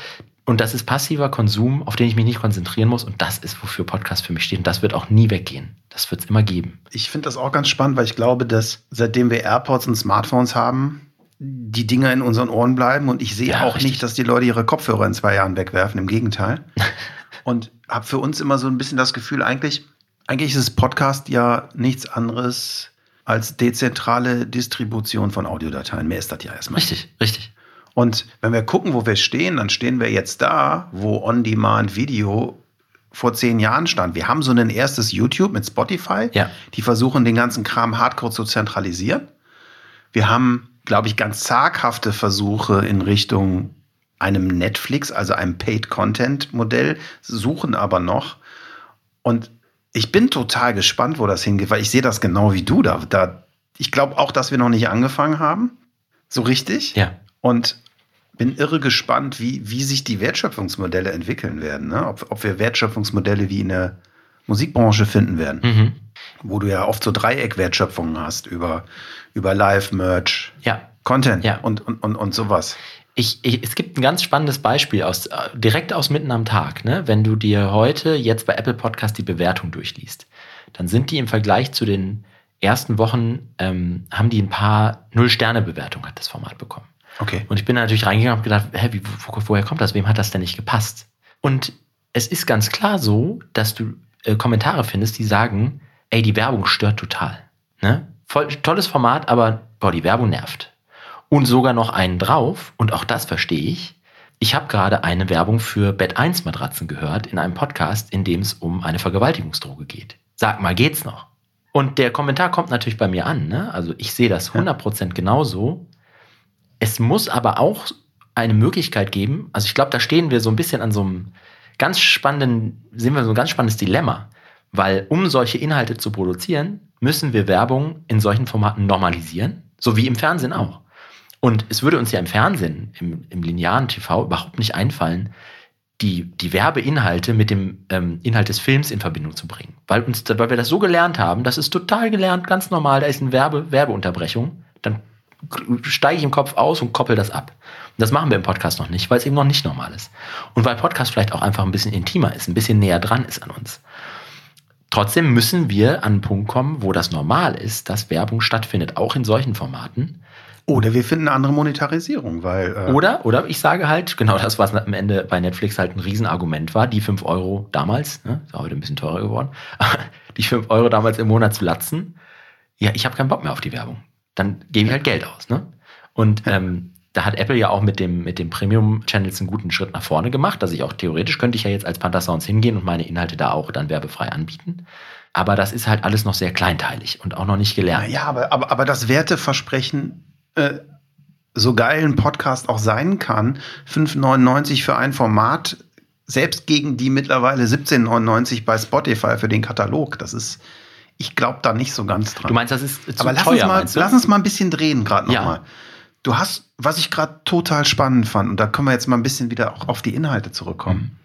Und das ist passiver Konsum, auf den ich mich nicht konzentrieren muss. Und das ist, wofür Podcast für mich steht. Und das wird auch nie weggehen. Das wird es immer geben. Ich finde das auch ganz spannend, weil ich glaube, dass seitdem wir AirPods und Smartphones haben, die Dinge in unseren Ohren bleiben. Und ich sehe ja, auch richtig. nicht, dass die Leute ihre Kopfhörer in zwei Jahren wegwerfen. Im Gegenteil. und habe für uns immer so ein bisschen das Gefühl, eigentlich eigentlich ist Podcast ja nichts anderes als dezentrale Distribution von Audiodateien. Mehr ist das ja erstmal. Richtig, richtig. Und wenn wir gucken, wo wir stehen, dann stehen wir jetzt da, wo On-Demand-Video vor zehn Jahren stand. Wir haben so ein erstes YouTube mit Spotify. Ja. Die versuchen, den ganzen Kram hardcore zu zentralisieren. Wir haben, glaube ich, ganz zaghafte Versuche in Richtung einem Netflix, also einem Paid-Content-Modell, suchen aber noch. Und ich bin total gespannt, wo das hingeht, weil ich sehe das genau wie du da. da ich glaube auch, dass wir noch nicht angefangen haben. So richtig. Ja. Und bin irre gespannt, wie, wie sich die Wertschöpfungsmodelle entwickeln werden. Ne? Ob, ob wir Wertschöpfungsmodelle wie in der Musikbranche finden werden. Mhm. Wo du ja oft so Dreieck-Wertschöpfungen hast über, über Live-Merch, ja. Content ja. Und, und, und, und sowas. Ich, ich, es gibt ein ganz spannendes Beispiel aus, äh, direkt aus mitten am Tag. Ne? Wenn du dir heute jetzt bei Apple Podcast die Bewertung durchliest, dann sind die im Vergleich zu den ersten Wochen, ähm, haben die ein paar Null-Sterne-Bewertungen, hat das Format bekommen. Okay. Und ich bin natürlich reingegangen und gedacht, hä, wie, wo, woher kommt das? Wem hat das denn nicht gepasst? Und es ist ganz klar so, dass du äh, Kommentare findest, die sagen, ey, die Werbung stört total. Ne? Voll, tolles Format, aber boah, die Werbung nervt und sogar noch einen drauf, und auch das verstehe ich. Ich habe gerade eine Werbung für Bett 1 Matratzen gehört in einem Podcast, in dem es um eine Vergewaltigungsdroge geht. Sag mal, geht's noch? Und der Kommentar kommt natürlich bei mir an. Ne? Also ich sehe das 100% genauso. Es muss aber auch eine Möglichkeit geben, also ich glaube, da stehen wir so ein bisschen an so einem ganz spannenden, sehen wir so ein ganz spannendes Dilemma. Weil um solche Inhalte zu produzieren, müssen wir Werbung in solchen Formaten normalisieren, so wie im Fernsehen auch. Und es würde uns ja im Fernsehen, im, im linearen TV überhaupt nicht einfallen, die, die Werbeinhalte mit dem ähm, Inhalt des Films in Verbindung zu bringen. Weil, uns, weil wir das so gelernt haben, das ist total gelernt, ganz normal, da ist eine Werbe, Werbeunterbrechung, dann steige ich im Kopf aus und koppel das ab. Und das machen wir im Podcast noch nicht, weil es eben noch nicht normal ist. Und weil Podcast vielleicht auch einfach ein bisschen intimer ist, ein bisschen näher dran ist an uns. Trotzdem müssen wir an einen Punkt kommen, wo das normal ist, dass Werbung stattfindet, auch in solchen Formaten. Oder wir finden eine andere Monetarisierung, weil. Äh oder, oder ich sage halt, genau das, was am Ende bei Netflix halt ein Riesenargument war, die 5 Euro damals, ne, ist heute ein bisschen teurer geworden, die 5 Euro damals im Monat zu latzen. Ja, ich habe keinen Bock mehr auf die Werbung. Dann gebe ich halt Geld aus. Ne? Und ähm, da hat Apple ja auch mit dem, mit dem Premium-Channels einen guten Schritt nach vorne gemacht. dass ich auch theoretisch könnte ich ja jetzt als Panther Sounds hingehen und meine Inhalte da auch dann werbefrei anbieten. Aber das ist halt alles noch sehr kleinteilig und auch noch nicht gelernt. Ja, aber, aber, aber das Werteversprechen äh, so geil ein Podcast auch sein kann, 5,99 für ein Format, selbst gegen die mittlerweile 17,99 bei Spotify für den Katalog, das ist, ich glaube da nicht so ganz dran. Du meinst, das ist zu Aber lass, teuer, uns, mal, lass uns mal ein bisschen drehen gerade nochmal. Ja. Du hast, was ich gerade total spannend fand, und da können wir jetzt mal ein bisschen wieder auch auf die Inhalte zurückkommen. Mhm.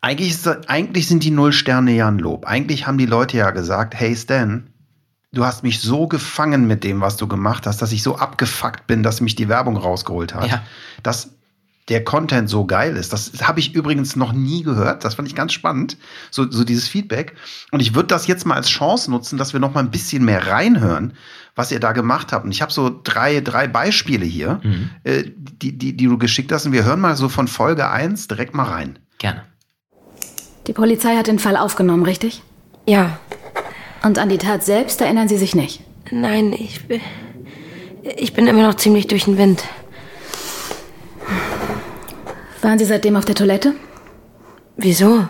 Eigentlich, ist, eigentlich sind die Null Sterne ja ein Lob. Eigentlich haben die Leute ja gesagt, hey Stan, du hast mich so gefangen mit dem, was du gemacht hast, dass ich so abgefuckt bin, dass mich die Werbung rausgeholt hat. Ja. Dass der Content so geil ist. Das habe ich übrigens noch nie gehört. Das fand ich ganz spannend, so, so dieses Feedback. Und ich würde das jetzt mal als Chance nutzen, dass wir noch mal ein bisschen mehr reinhören, was ihr da gemacht habt. Und ich habe so drei, drei Beispiele hier, mhm. äh, die, die, die du geschickt hast. Und wir hören mal so von Folge 1 direkt mal rein. Gerne. Die Polizei hat den Fall aufgenommen, richtig? Ja. Und an die Tat selbst erinnern Sie sich nicht? Nein, ich bin, ich bin immer noch ziemlich durch den Wind. Waren Sie seitdem auf der Toilette? Wieso?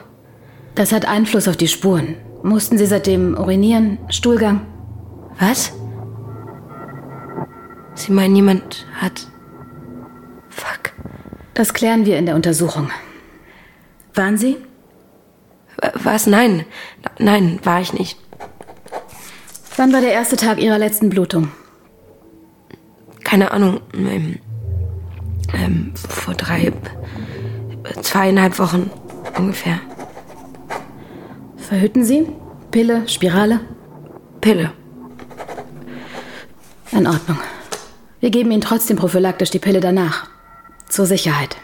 Das hat Einfluss auf die Spuren. Mussten Sie seitdem urinieren, Stuhlgang? Was? Sie meinen, jemand hat. Fuck. Das klären wir in der Untersuchung. Waren Sie? Was? Nein. Nein, war ich nicht. Wann war der erste Tag Ihrer letzten Blutung? Keine Ahnung. Ähm, ähm, vor drei, zweieinhalb Wochen ungefähr. Verhüten Sie? Pille, Spirale? Pille. In Ordnung. Wir geben Ihnen trotzdem prophylaktisch die Pille danach. Zur Sicherheit.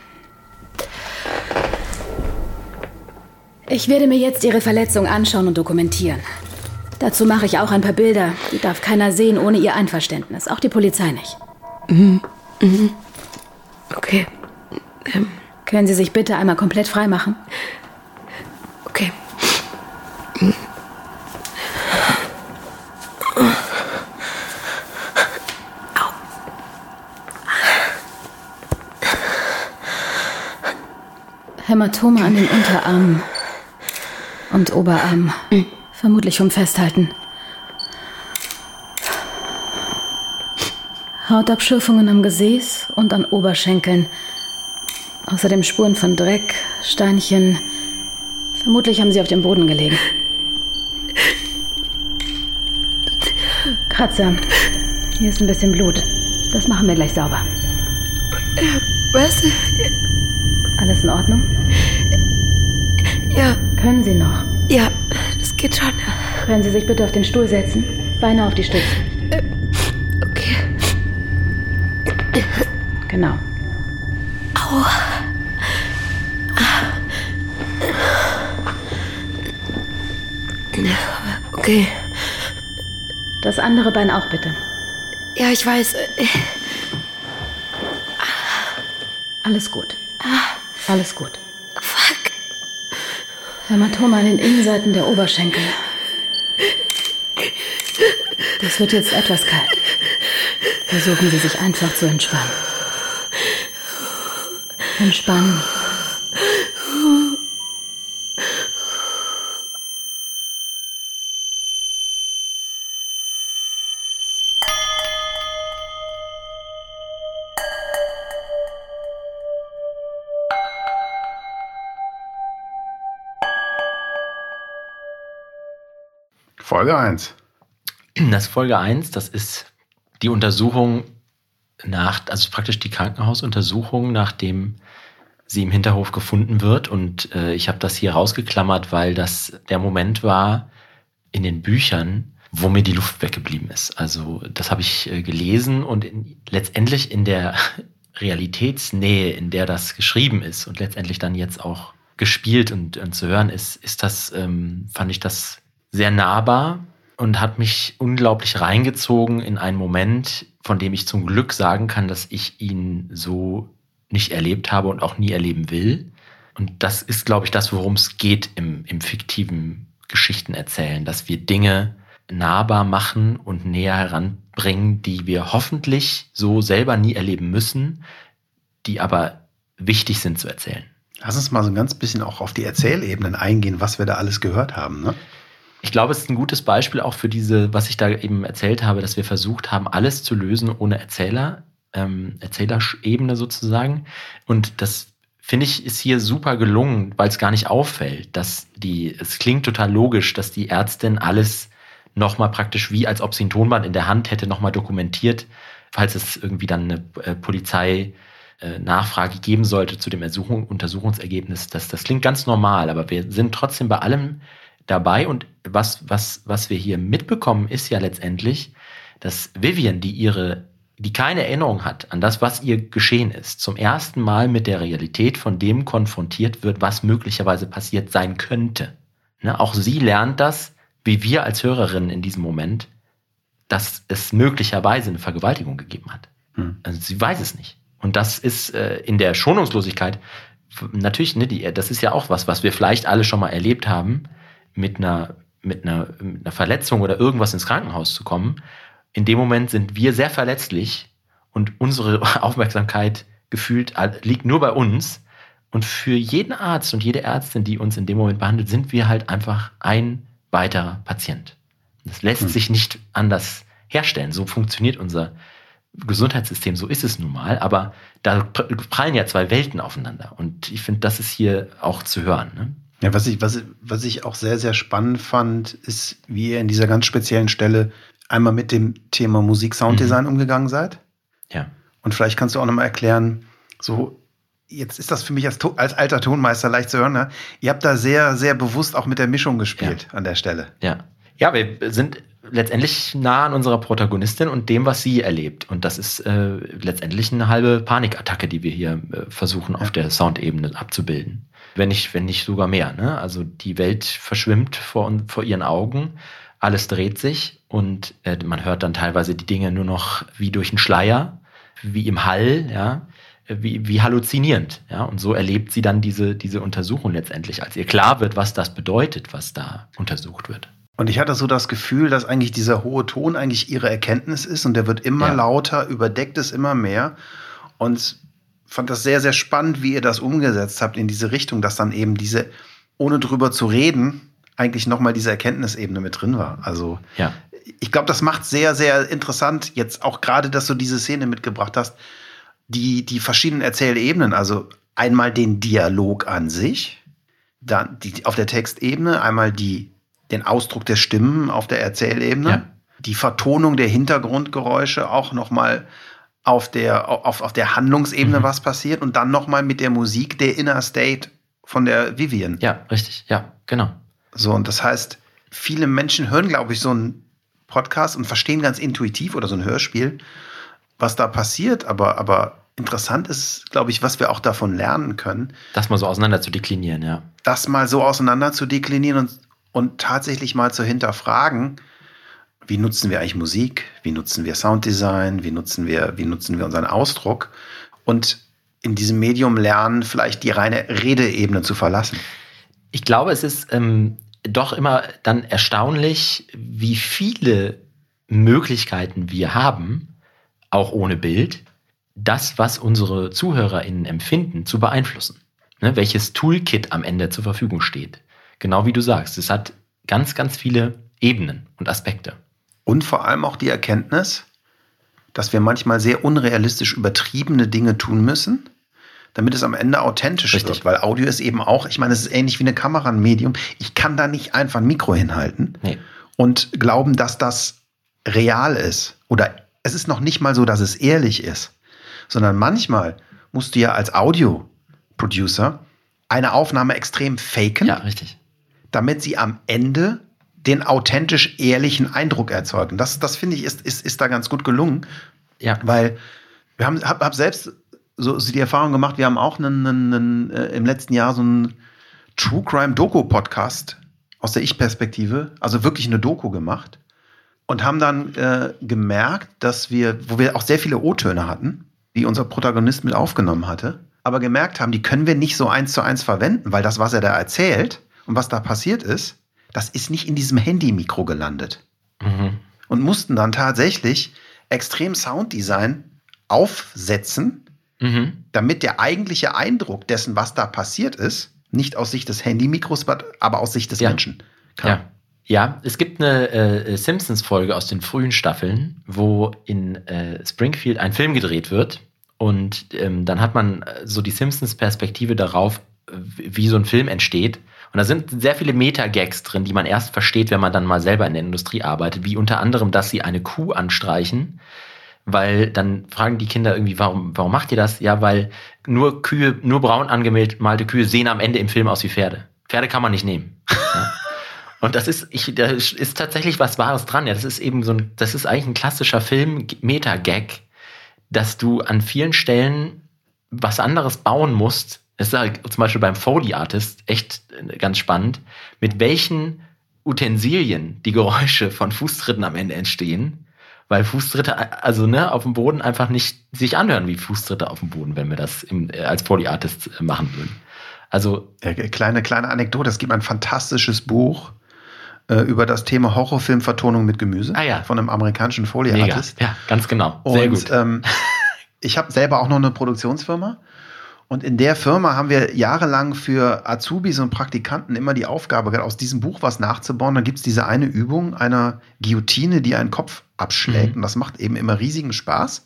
Ich werde mir jetzt Ihre Verletzung anschauen und dokumentieren. Dazu mache ich auch ein paar Bilder. Die darf keiner sehen ohne Ihr Einverständnis. Auch die Polizei nicht. Mhm. Mhm. Okay. Ähm. Können Sie sich bitte einmal komplett frei machen? Okay. Hämatome an den Unterarmen und Oberarmen. Mhm. Vermutlich vom Festhalten. Hautabschürfungen am Gesäß und an Oberschenkeln. Außerdem Spuren von Dreck, Steinchen. Vermutlich haben sie auf dem Boden gelegen. Kratzer. Hier ist ein bisschen Blut. Das machen wir gleich sauber. Was? Alles in Ordnung? Ja. Können Sie noch? Ja, geht schon. Können Sie sich bitte auf den Stuhl setzen? Beine auf die Stütze. Okay. Genau. Au. Okay. Das andere Bein auch bitte. Ja, ich weiß. Alles gut. Alles gut. Hämatome an den Innenseiten der Oberschenkel. Das wird jetzt etwas kalt. Versuchen Sie sich einfach zu entspannen. Entspannen. Folge 1. Das Folge 1, das ist die Untersuchung nach, also praktisch die Krankenhausuntersuchung, nachdem sie im Hinterhof gefunden wird. Und äh, ich habe das hier rausgeklammert, weil das der Moment war in den Büchern, wo mir die Luft weggeblieben ist. Also das habe ich äh, gelesen und in, letztendlich in der Realitätsnähe, in der das geschrieben ist und letztendlich dann jetzt auch gespielt und, und zu hören ist, ist das, ähm, fand ich das sehr nahbar und hat mich unglaublich reingezogen in einen Moment, von dem ich zum Glück sagen kann, dass ich ihn so nicht erlebt habe und auch nie erleben will. Und das ist, glaube ich, das, worum es geht im, im fiktiven Geschichtenerzählen, dass wir Dinge nahbar machen und näher heranbringen, die wir hoffentlich so selber nie erleben müssen, die aber wichtig sind zu erzählen. Lass uns mal so ein ganz bisschen auch auf die Erzählebenen eingehen, was wir da alles gehört haben. Ne? Ich glaube, es ist ein gutes Beispiel auch für diese, was ich da eben erzählt habe, dass wir versucht haben, alles zu lösen ohne Erzähler, ähm, Erzählerebene sozusagen. Und das finde ich ist hier super gelungen, weil es gar nicht auffällt, dass die, es klingt total logisch, dass die Ärztin alles nochmal praktisch wie, als ob sie ein Tonband in der Hand hätte, nochmal dokumentiert, falls es irgendwie dann eine äh, Polizei äh, Nachfrage geben sollte zu dem Ersuchung, Untersuchungsergebnis. Das, das klingt ganz normal, aber wir sind trotzdem bei allem dabei. Und was, was, was wir hier mitbekommen, ist ja letztendlich, dass Vivian, die ihre, die keine Erinnerung hat an das, was ihr geschehen ist, zum ersten Mal mit der Realität von dem konfrontiert wird, was möglicherweise passiert sein könnte. Ne? Auch sie lernt das, wie wir als Hörerinnen in diesem Moment, dass es möglicherweise eine Vergewaltigung gegeben hat. Hm. Also sie weiß es nicht. Und das ist äh, in der Schonungslosigkeit natürlich, ne, die, das ist ja auch was, was wir vielleicht alle schon mal erlebt haben mit einer, mit einer, mit einer Verletzung oder irgendwas ins Krankenhaus zu kommen, in dem Moment sind wir sehr verletzlich und unsere Aufmerksamkeit gefühlt liegt nur bei uns. Und für jeden Arzt und jede Ärztin, die uns in dem Moment behandelt, sind wir halt einfach ein weiterer Patient. Das lässt hm. sich nicht anders herstellen. So funktioniert unser Gesundheitssystem, so ist es nun mal. Aber da prallen ja zwei Welten aufeinander. Und ich finde, das ist hier auch zu hören. Ne? Ja, was ich, was, was ich auch sehr, sehr spannend fand, ist, wie ihr in dieser ganz speziellen Stelle einmal mit dem Thema Musik-Sounddesign mhm. umgegangen seid. Ja. Und vielleicht kannst du auch nochmal erklären, so, jetzt ist das für mich als, als alter Tonmeister leicht zu hören, ne? ihr habt da sehr, sehr bewusst auch mit der Mischung gespielt ja. an der Stelle. Ja. Ja, wir sind letztendlich nah an unserer Protagonistin und dem, was sie erlebt. Und das ist äh, letztendlich eine halbe Panikattacke, die wir hier äh, versuchen, ja. auf der Soundebene abzubilden wenn nicht, wenn nicht sogar mehr. Ne? Also die Welt verschwimmt vor, vor ihren Augen, alles dreht sich und äh, man hört dann teilweise die Dinge nur noch wie durch einen Schleier, wie im Hall, ja, wie, wie halluzinierend. Ja? Und so erlebt sie dann diese, diese Untersuchung letztendlich, als ihr klar wird, was das bedeutet, was da untersucht wird. Und ich hatte so das Gefühl, dass eigentlich dieser hohe Ton eigentlich ihre Erkenntnis ist und der wird immer ja. lauter, überdeckt es immer mehr. Und fand das sehr, sehr spannend, wie ihr das umgesetzt habt in diese Richtung, dass dann eben diese, ohne drüber zu reden, eigentlich nochmal diese Erkenntnisebene mit drin war. Also ja. ich glaube, das macht sehr, sehr interessant, jetzt auch gerade, dass du diese Szene mitgebracht hast, die, die verschiedenen Erzählebenen, also einmal den Dialog an sich, dann die, auf der Textebene, einmal die, den Ausdruck der Stimmen auf der Erzählebene, ja. die Vertonung der Hintergrundgeräusche auch nochmal auf der, auf, auf der Handlungsebene mhm. was passiert und dann nochmal mit der Musik der Inner State von der Vivian. Ja, richtig, ja, genau. So, und das heißt, viele Menschen hören, glaube ich, so einen Podcast und verstehen ganz intuitiv oder so ein Hörspiel, was da passiert, aber, aber interessant ist, glaube ich, was wir auch davon lernen können. Das mal so auseinander zu deklinieren, ja. Das mal so auseinander zu deklinieren und, und tatsächlich mal zu hinterfragen, wie nutzen wir eigentlich Musik, wie nutzen wir Sounddesign, wie nutzen wir, wie nutzen wir unseren Ausdruck und in diesem Medium lernen, vielleicht die reine Redeebene zu verlassen. Ich glaube, es ist ähm, doch immer dann erstaunlich, wie viele Möglichkeiten wir haben, auch ohne Bild, das, was unsere ZuhörerInnen empfinden, zu beeinflussen. Ne, welches Toolkit am Ende zur Verfügung steht. Genau wie du sagst, es hat ganz, ganz viele Ebenen und Aspekte. Und vor allem auch die Erkenntnis, dass wir manchmal sehr unrealistisch übertriebene Dinge tun müssen, damit es am Ende authentisch Richtig. wird. Weil Audio ist eben auch, ich meine, es ist ähnlich wie eine Kamera, ein Medium. Ich kann da nicht einfach ein Mikro hinhalten. Nee. und glauben, dass das real ist. Oder es ist noch nicht mal so, dass es ehrlich ist, sondern manchmal musst du ja als Audio-Producer eine Aufnahme extrem faken, Ja, richtig. damit sie am Ende den authentisch ehrlichen Eindruck erzeugen. Das, das finde ich, ist, ist, ist da ganz gut gelungen, Ja. weil wir haben, hab, hab selbst so, so die Erfahrung gemacht, wir haben auch einen, einen, einen, äh, im letzten Jahr so einen True Crime Doku Podcast aus der Ich-Perspektive, also wirklich eine Doku gemacht und haben dann äh, gemerkt, dass wir, wo wir auch sehr viele O-Töne hatten, die unser Protagonist mit aufgenommen hatte, aber gemerkt haben, die können wir nicht so eins zu eins verwenden, weil das, was er da erzählt und was da passiert ist, das ist nicht in diesem Handy-Mikro gelandet Mhm. und mussten dann tatsächlich extrem Sounddesign aufsetzen, Mhm. damit der eigentliche Eindruck dessen, was da passiert ist, nicht aus Sicht des Handymikros, aber aus Sicht des Ja. Menschen kam. Ja. Ja, es gibt eine äh, Simpsons-Folge aus den frühen Staffeln, wo in äh, Springfield ein Film gedreht wird. Und ähm, dann hat man äh, so die Simpsons-Perspektive darauf, äh, wie so ein Film entsteht. Und da sind sehr viele Meta-Gags drin, die man erst versteht, wenn man dann mal selber in der Industrie arbeitet. Wie unter anderem, dass sie eine Kuh anstreichen, weil dann fragen die Kinder irgendwie, warum, warum macht ihr das? Ja, weil nur Kühe, nur braun angemalte Kühe sehen am Ende im Film aus wie Pferde. Pferde kann man nicht nehmen. Ja. Und das ist, ich, da ist tatsächlich was Wahres dran. Ja, das ist eben so ein, das ist eigentlich ein klassischer Film-Meta-Gag, dass du an vielen Stellen was anderes bauen musst. Das ist halt zum Beispiel beim Foley Artist echt äh, ganz spannend, mit welchen Utensilien die Geräusche von Fußtritten am Ende entstehen, weil Fußtritte, also ne, auf dem Boden einfach nicht sich anhören wie Fußtritte auf dem Boden, wenn wir das im, äh, als Foley Artist äh, machen würden. Also Äh, kleine, kleine Anekdote, es gibt ein fantastisches Buch äh, über das Thema Horrorfilmvertonung mit Gemüse Ah ja. von einem amerikanischen mega. Folieartist. Ja, ganz genau. Sehr Und gut. ähm, ich habe selber auch noch eine Produktionsfirma. Und in der Firma haben wir jahrelang für Azubis und Praktikanten immer die Aufgabe gehabt, aus diesem Buch was nachzubauen. Dann gibt es diese eine Übung einer Guillotine, die einen Kopf abschlägt. Mhm. Und das macht eben immer riesigen Spaß,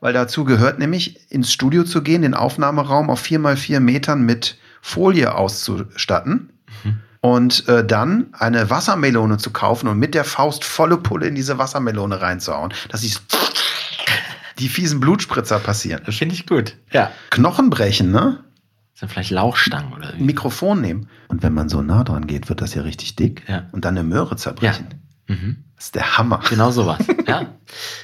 weil dazu gehört nämlich, ins Studio zu gehen, den Aufnahmeraum auf vier mal vier Metern mit Folie auszustatten. Mhm. Und äh, dann eine Wassermelone zu kaufen und mit der Faust volle Pulle in diese Wassermelone reinzuhauen, dass sie die fiesen Blutspritzer passieren. Das finde ich gut. Ja. Knochen brechen, ne? Das sind vielleicht Lauchstangen oder Ein wie. Mikrofon nehmen. Und wenn man so nah dran geht, wird das ja richtig dick. Ja. Und dann eine Möhre zerbrechen. Mhm. Das ist der Hammer. Genau sowas. ja.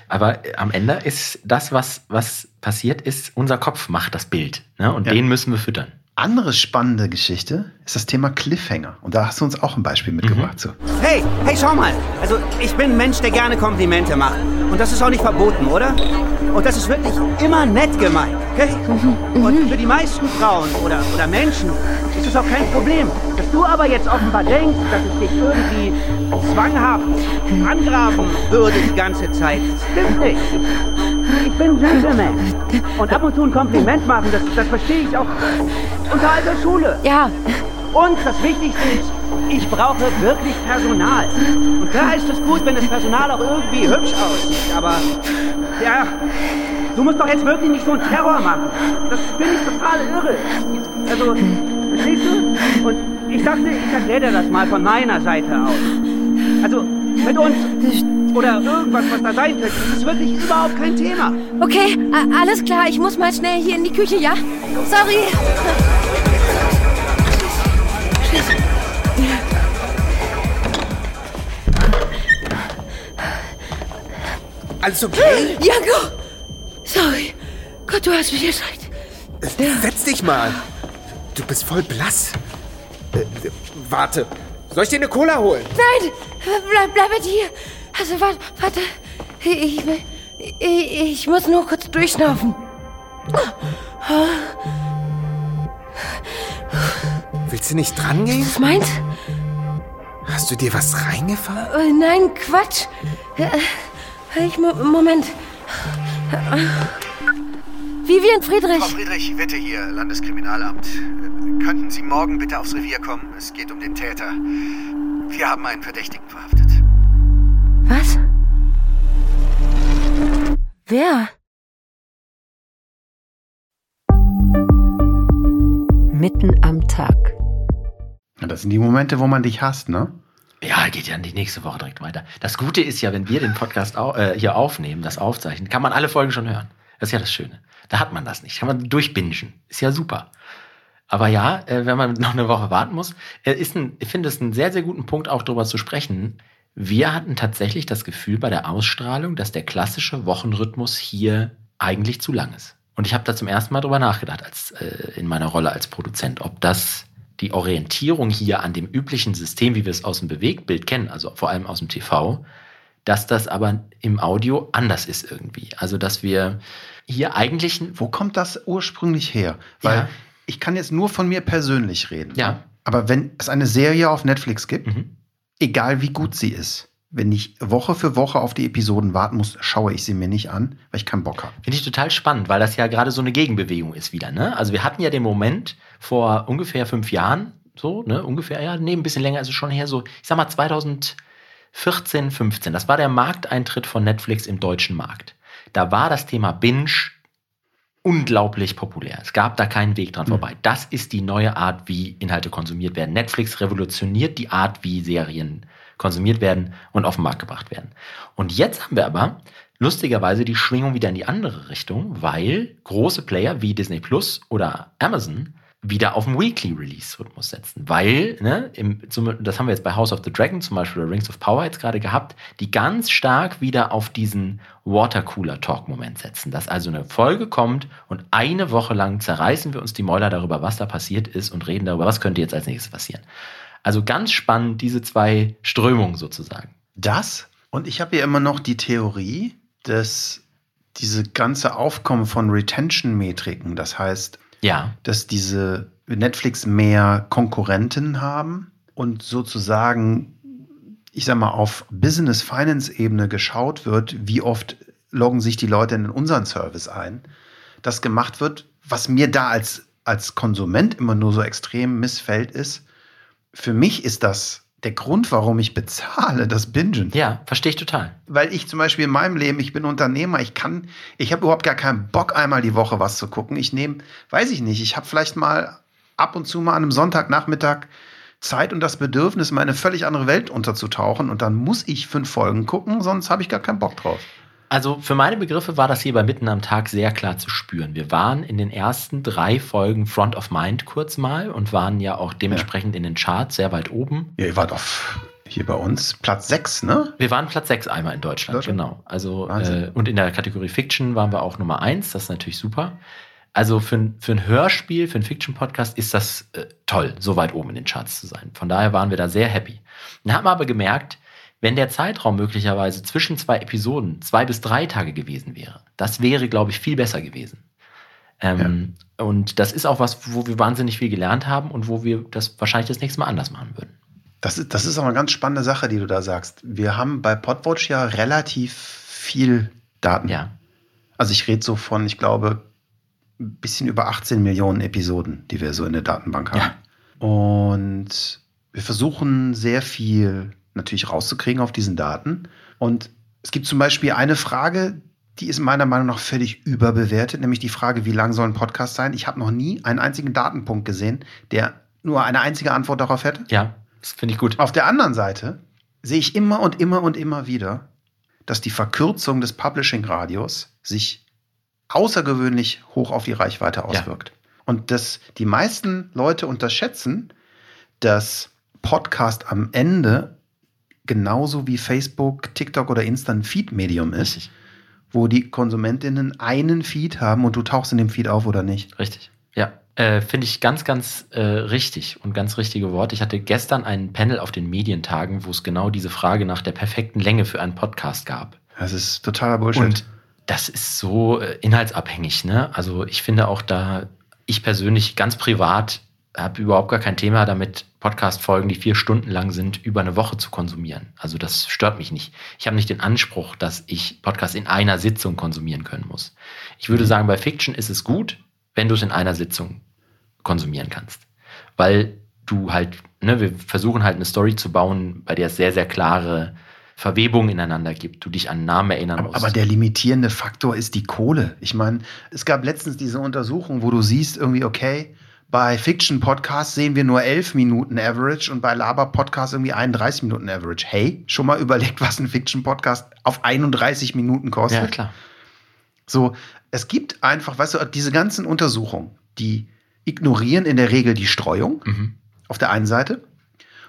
Aber äh, am Ende ist das, was, was passiert ist, unser Kopf macht das Bild. Ne? Und Ja. den müssen wir füttern. Andere spannende Geschichte ist das Thema Cliffhanger. Und da hast du uns auch ein Beispiel mitgebracht. zu. Hey, hey, schau mal. Also, ich bin ein Mensch, der gerne Komplimente macht. Und das ist auch nicht verboten, oder? Und das ist wirklich immer nett gemeint, okay? Und für die meisten Frauen oder, oder Menschen ist es auch kein Problem. Dass du aber jetzt offenbar denkst, dass ich dich irgendwie zwanghaft angraben würde die ganze Zeit. Stimmt nicht. Ich bin ein Gentleman. Und ab und zu ein Kompliment machen, das, das verstehe ich auch unter alter Schule. Ja, Und das Wichtigste ist, ich brauche wirklich Personal. Und klar ist es gut, wenn das Personal auch irgendwie hübsch aussieht, aber ja, du musst doch jetzt wirklich nicht so einen Terror machen. Das finde ich total irre. Also, verstehst du? Und ich dachte, ich erkläre dir das mal von meiner Seite aus. Also, mit uns oder irgendwas, was da sein könnte, das ist wirklich überhaupt kein Thema. okay, alles klar. Ich muss mal schnell hier in die Küche, ja? Sorry. Alles okay? Janko! Sorry. Gott, du hast mich erschreckt. Setz dich mal. Du bist voll blass. Äh, warte. Soll ich dir eine Cola holen? Nein! Bleib, bleib mit hier. Also, warte, warte. Ich, ich, ich muss nur kurz durchschnaufen. Willst du nicht drangehen? Was meinst Hast du dir was reingefahren? Äh, Nein, Quatsch. Äh, Ich, Mo- Moment. Vivian Frau Friedrich. Friedrich, Witte hier, Landeskriminalamt. Könnten Sie morgen bitte aufs Revier kommen? Es geht um den Täter. Wir haben einen Verdächtigen verhaftet. Was? Wer? Mitten am Tag. Das sind die Momente, wo man dich hasst, ne? Ja, geht ja die nächste Woche direkt weiter. Das Gute ist ja, wenn wir den Podcast au äh, hier aufnehmen, das aufzeichnen, kann man alle Folgen schon hören. Das ist ja das Schöne. Da hat man das nicht. Kann man durchbingen. Ist ja super. Aber ja, äh, wenn man noch eine Woche warten muss, äh, ist ein, ich finde es einen sehr, sehr guten Punkt, auch darüber zu sprechen. Wir hatten tatsächlich das Gefühl bei der Ausstrahlung, dass der klassische Wochenrhythmus hier eigentlich zu lang ist. Und ich habe da zum ersten Mal drüber nachgedacht, als äh, in meiner Rolle als Produzent, ob das die Orientierung hier an dem üblichen System, wie wir es aus dem Bewegtbild kennen, also vor allem aus dem TV, dass das aber im Audio anders ist irgendwie. Also dass wir hier eigentlich. Wo kommt das ursprünglich her? Weil Ja. ich kann jetzt nur von mir persönlich reden. Ja. Aber wenn es eine Serie auf Netflix gibt, Mhm. Egal wie gut sie ist, wenn ich Woche für Woche auf die Episoden warten muss, schaue ich sie mir nicht an, weil ich keinen Bock habe. Finde ich total spannend, weil das ja gerade so eine Gegenbewegung ist wieder. Ne? Also wir hatten ja den Moment vor ungefähr fünf Jahren, so, ne, ungefähr, ja, nee, ein bisschen länger ist es schon her, so, ich sag mal 2014, 15. Das war der Markteintritt von Netflix im deutschen Markt. Da war das Thema Binge unglaublich populär. Es gab da keinen Weg dran vorbei. Das ist die neue Art, wie Inhalte konsumiert werden. Netflix revolutioniert die Art, wie Serien konsumiert werden und auf den Markt gebracht werden. Und jetzt haben wir aber lustigerweise die Schwingung wieder in die andere Richtung, weil große Player wie Disney Plus oder Amazon wieder auf den Weekly Release Rhythmus setzen, weil ne, im, zum, das haben wir jetzt bei House of the Dragon zum Beispiel oder Rings of Power jetzt gerade gehabt, die ganz stark wieder auf diesen Watercooler Talk Moment setzen, dass also eine Folge kommt und eine Woche lang zerreißen wir uns die Mäuler darüber, was da passiert ist und reden darüber, was könnte jetzt als nächstes passieren. Also ganz spannend diese zwei Strömungen sozusagen. Das und ich habe ja immer noch die Theorie, dass diese ganze Aufkommen von Retention-Metriken, das heißt, Ja, dass diese Netflix mehr Konkurrenten haben und sozusagen, ich sag mal, auf Business-Finance-Ebene geschaut wird, wie oft loggen sich die Leute in unseren Service ein, das gemacht wird, was mir da als, als Konsument immer nur so extrem missfällt, ist, für mich ist das der Grund, warum ich bezahle, das Bingen ja, verstehe ich total. weil ich zum Beispiel in meinem Leben, ich bin Unternehmer, ich kann, ich habe überhaupt gar keinen Bock, einmal die Woche was zu gucken. Ich nehme, weiß ich nicht, ich habe vielleicht mal ab und zu mal an einem Sonntagnachmittag Zeit und das Bedürfnis, in eine völlig andere Welt unterzutauchen und dann muss ich fünf Folgen gucken, sonst habe ich gar keinen Bock drauf. Also für meine Begriffe war das hier bei Mitten am Tag sehr klar zu spüren. Wir waren in den ersten drei Folgen Front of Mind kurz mal und waren ja auch dementsprechend in den Charts sehr weit oben. Ja, ihr wart auf hier bei uns Platz sechs, ne? Wir waren Platz 6 einmal in Deutschland, Deutschland? genau. Also äh, und in der Kategorie Fiction waren wir auch Nummer 1, das ist natürlich super. Also für, ein- für ein Hörspiel, für einen Fiction-Podcast ist das äh, toll, so weit oben in den Charts zu sein. Von daher waren wir da sehr happy. Dann haben wir aber gemerkt, wenn der Zeitraum möglicherweise zwischen zwei Episoden zwei bis drei Tage gewesen wäre, das wäre, glaube ich, viel besser gewesen. Ähm, Und das ist auch was, wo wir wahnsinnig viel gelernt haben und wo wir das wahrscheinlich das nächste Mal anders machen würden. Das ist, das ist auch eine ganz spannende Sache, die du da sagst. Wir haben bei Podwatch ja relativ viel Daten. Ja. Also ich rede so von, ich glaube, ein bisschen über 18 Millionen Episoden, die wir so in der Datenbank haben. Und wir versuchen sehr viel natürlich rauszukriegen auf diesen Daten. Und es gibt zum Beispiel eine Frage, die ist meiner Meinung nach völlig überbewertet, nämlich die Frage, wie lang soll ein Podcast sein? Ich habe noch nie einen einzigen Datenpunkt gesehen, der nur eine einzige Antwort darauf hätte. Ja, das finde ich gut. Auf der anderen Seite sehe ich immer und immer und immer wieder, dass die Verkürzung des Publishing-Radios sich außergewöhnlich hoch auf die Reichweite auswirkt. Und dass die meisten Leute unterschätzen, dass Podcast am Ende genauso wie Facebook, TikTok oder Insta ein Feed-Medium ist, Richtig. wo die KonsumentInnen einen Feed haben und du tauchst in dem Feed auf oder nicht. Richtig. Ja, äh, finde ich ganz, ganz äh, richtig und ganz richtige Worte. Ich hatte gestern ein Panel auf den Medientagen, wo es genau diese Frage nach der perfekten Länge für einen Podcast gab. Das ist totaler Bullshit. Und das ist so äh, inhaltsabhängig. Ne? Also ich finde auch da, ich persönlich ganz privat habe überhaupt gar kein Thema damit, Podcast-Folgen, die vier Stunden lang sind, über eine Woche zu konsumieren. Also das stört mich nicht. Ich habe nicht den Anspruch, dass ich Podcast in einer Sitzung konsumieren können muss. Ich würde sagen, bei Fiction ist es gut, wenn du es in einer Sitzung konsumieren kannst. Weil du halt, ne, wir versuchen halt eine Story zu bauen, bei der es sehr, sehr klare Verwebungen ineinander gibt, du dich an Namen erinnern Aber, musst. aber der limitierende Faktor ist die Kohle. Ich meine, es gab letztens diese Untersuchung, wo du siehst, irgendwie, okay, bei Fiction-Podcasts sehen wir nur 11 Minuten Average und bei Laber-Podcasts irgendwie 31 Minuten Average. Hey, schon mal überlegt, was ein Fiction-Podcast auf 31 Minuten kostet? Ja, klar. So, es gibt einfach, weißt du, diese ganzen Untersuchungen, die ignorieren in der Regel die Streuung Mhm. auf der einen Seite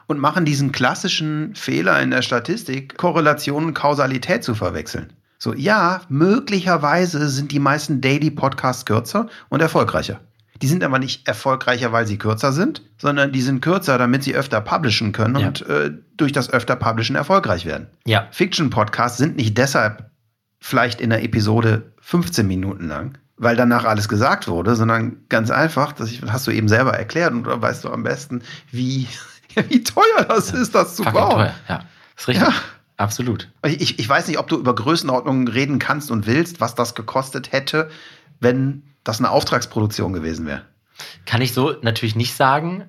und machen diesen klassischen Fehler in der Statistik, Korrelation und Kausalität zu verwechseln. So, ja, möglicherweise sind die meisten Daily Podcasts kürzer und erfolgreicher. Die sind aber nicht erfolgreicher, weil sie kürzer sind, sondern die sind kürzer, damit sie öfter publishen können Ja. und äh, durch das öfter Publishen erfolgreich werden. Ja, Fiction-Podcasts sind nicht deshalb vielleicht in der Episode 15 Minuten lang, weil danach alles gesagt wurde, sondern ganz einfach, das hast du eben selber erklärt und da weißt du am besten, wie, wie teuer das ist, das zu fucking bauen. teuer. Ja, ist richtig. Ja. Absolut. Ich, ich weiß nicht, ob du über Größenordnungen reden kannst und willst, was das gekostet hätte, wenn das eine Auftragsproduktion gewesen wäre. Kann ich so natürlich nicht sagen.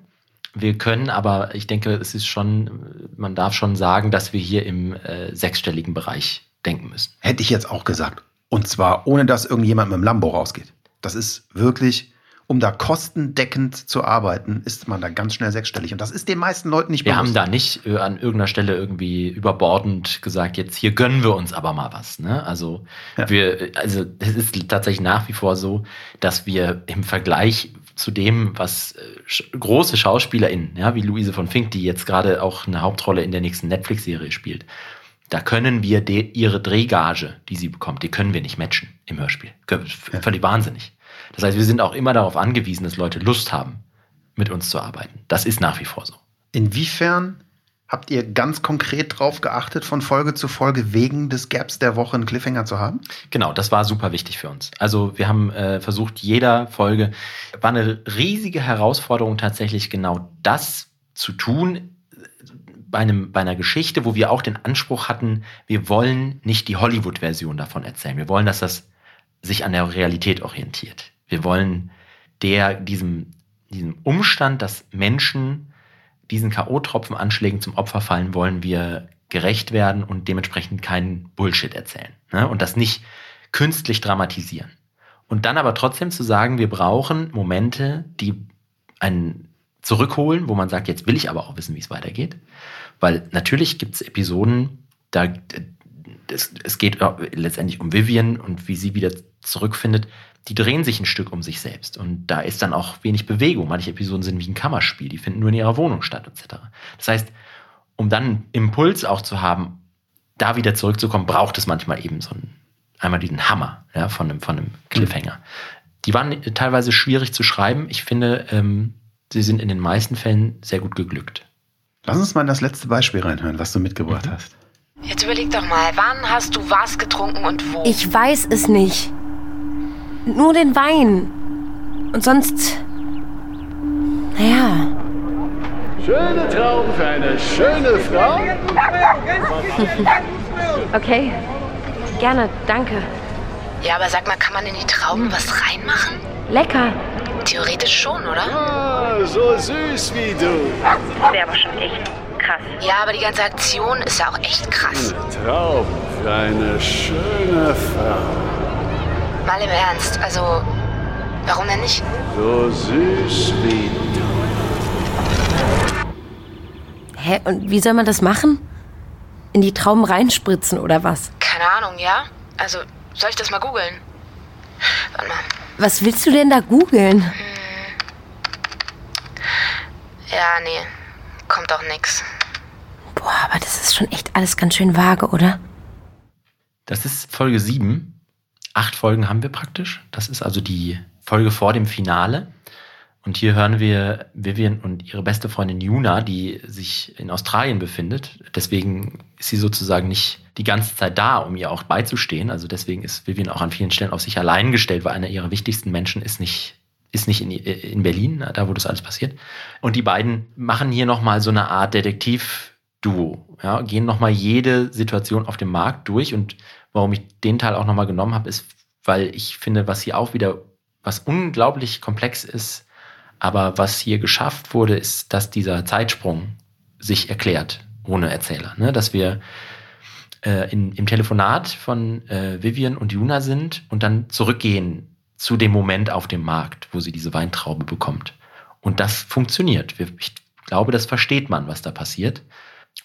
Wir können, aber ich denke, es ist schon, man darf schon sagen, dass wir hier im äh, sechsstelligen Bereich denken müssen. Hätte ich jetzt auch gesagt. Und zwar ohne, dass irgendjemand mit dem Lambo rausgeht. Das ist wirklich, um da kostendeckend zu arbeiten, ist man da ganz schnell sechsstellig. Und das ist den meisten Leuten nicht Wir haben bewusst. da nicht äh, an irgendeiner Stelle irgendwie überbordend gesagt, jetzt hier gönnen wir uns aber mal was. Ne? Also Ja. wir, also es ist tatsächlich nach wie vor so, dass wir im Vergleich zu dem, was äh, große SchauspielerInnen, ja, wie Luise von Fink, die jetzt gerade auch eine Hauptrolle in der nächsten Netflix-Serie spielt, da können wir ihre Drehgage, die sie bekommt, die können wir nicht matchen im Hörspiel. Völlig wahnsinnig. Das heißt, wir sind auch immer darauf angewiesen, dass Leute Lust haben, mit uns zu arbeiten. Das ist nach wie vor so. Inwiefern habt ihr ganz konkret drauf geachtet, von Folge zu Folge wegen des Gaps der Woche einen Cliffhanger zu haben? Genau, das war super wichtig für uns. Also wir haben äh, versucht, jeder Folge, war eine riesige Herausforderung tatsächlich genau das zu tun, äh, bei, einem, bei einer Geschichte, wo wir auch den Anspruch hatten, wir wollen nicht die Hollywood-Version davon erzählen. Wir wollen, dass das sich an der Realität orientiert. Wir wollen der, diesem, diesem Umstand, dass Menschen diesen K.O.-Tropfenanschlägen zum Opfer fallen, wollen wir gerecht werden und dementsprechend keinen Bullshit erzählen. Ne? Und das nicht künstlich dramatisieren. Und dann aber trotzdem zu sagen, wir brauchen Momente, die einen zurückholen, wo man sagt, jetzt will ich aber auch wissen, wie es weitergeht. Weil natürlich gibt es Episoden, da es, es geht letztendlich um Vivian und wie sie wieder zurückfindet. Die drehen sich ein Stück um sich selbst. Und da ist dann auch wenig Bewegung. Manche Episoden sind wie ein Kammerspiel, die finden nur in ihrer Wohnung statt, etc. Das heißt, um dann einen Impuls auch zu haben, da wieder zurückzukommen, braucht es manchmal eben so einen, einmal diesen Hammer ja, von, einem, von einem Cliffhanger. Die waren teilweise schwierig zu schreiben. Ich finde, ähm, sie sind in den meisten Fällen sehr gut geglückt. Lass uns mal in das letzte Beispiel reinhören, was du mitgebracht hast. Jetzt überleg doch mal, wann hast du was getrunken und wo? Ich weiß es nicht. Nur den Wein. Und sonst. Naja. Schöne Trauben für eine schöne Frau. Okay. Gerne, danke. Ja, aber sag mal, kann man in die Trauben was reinmachen? Lecker. Theoretisch schon, oder? Ah, so süß wie du. Wäre aber schon echt krass. Ja, aber die ganze Aktion ist ja auch echt krass. Trauben für eine schöne Frau. Mal im Ernst, also, warum denn nicht? So süß wie du. Hä, und wie soll man das machen? In die Trauben reinspritzen oder was? Keine Ahnung, ja? Also, soll ich das mal googeln? Warte mal. Was willst du denn da googeln? Ja, nee. Kommt auch nix. Boah, aber das ist schon echt alles ganz schön vage, oder? Das ist Folge 7. Acht Folgen haben wir praktisch. Das ist also die Folge vor dem Finale. Und hier hören wir Vivian und ihre beste Freundin Juna, die sich in Australien befindet. Deswegen ist sie sozusagen nicht die ganze Zeit da, um ihr auch beizustehen. Also deswegen ist Vivian auch an vielen Stellen auf sich allein gestellt, weil einer ihrer wichtigsten Menschen ist nicht, ist nicht in, in Berlin, da wo das alles passiert. Und die beiden machen hier nochmal so eine Art Detektiv-Duo. Ja, gehen nochmal jede Situation auf dem Markt durch. Und warum ich den Teil auch nochmal genommen habe, ist, weil ich finde, was hier auch wieder, was unglaublich komplex ist, aber was hier geschafft wurde, ist, dass dieser Zeitsprung sich erklärt, ohne Erzähler. Ne? Dass wir äh, in, im Telefonat von äh, Vivian und Juna sind und dann zurückgehen zu dem Moment auf dem Markt, wo sie diese Weintraube bekommt. Und das funktioniert. Ich glaube, das versteht man, was da passiert.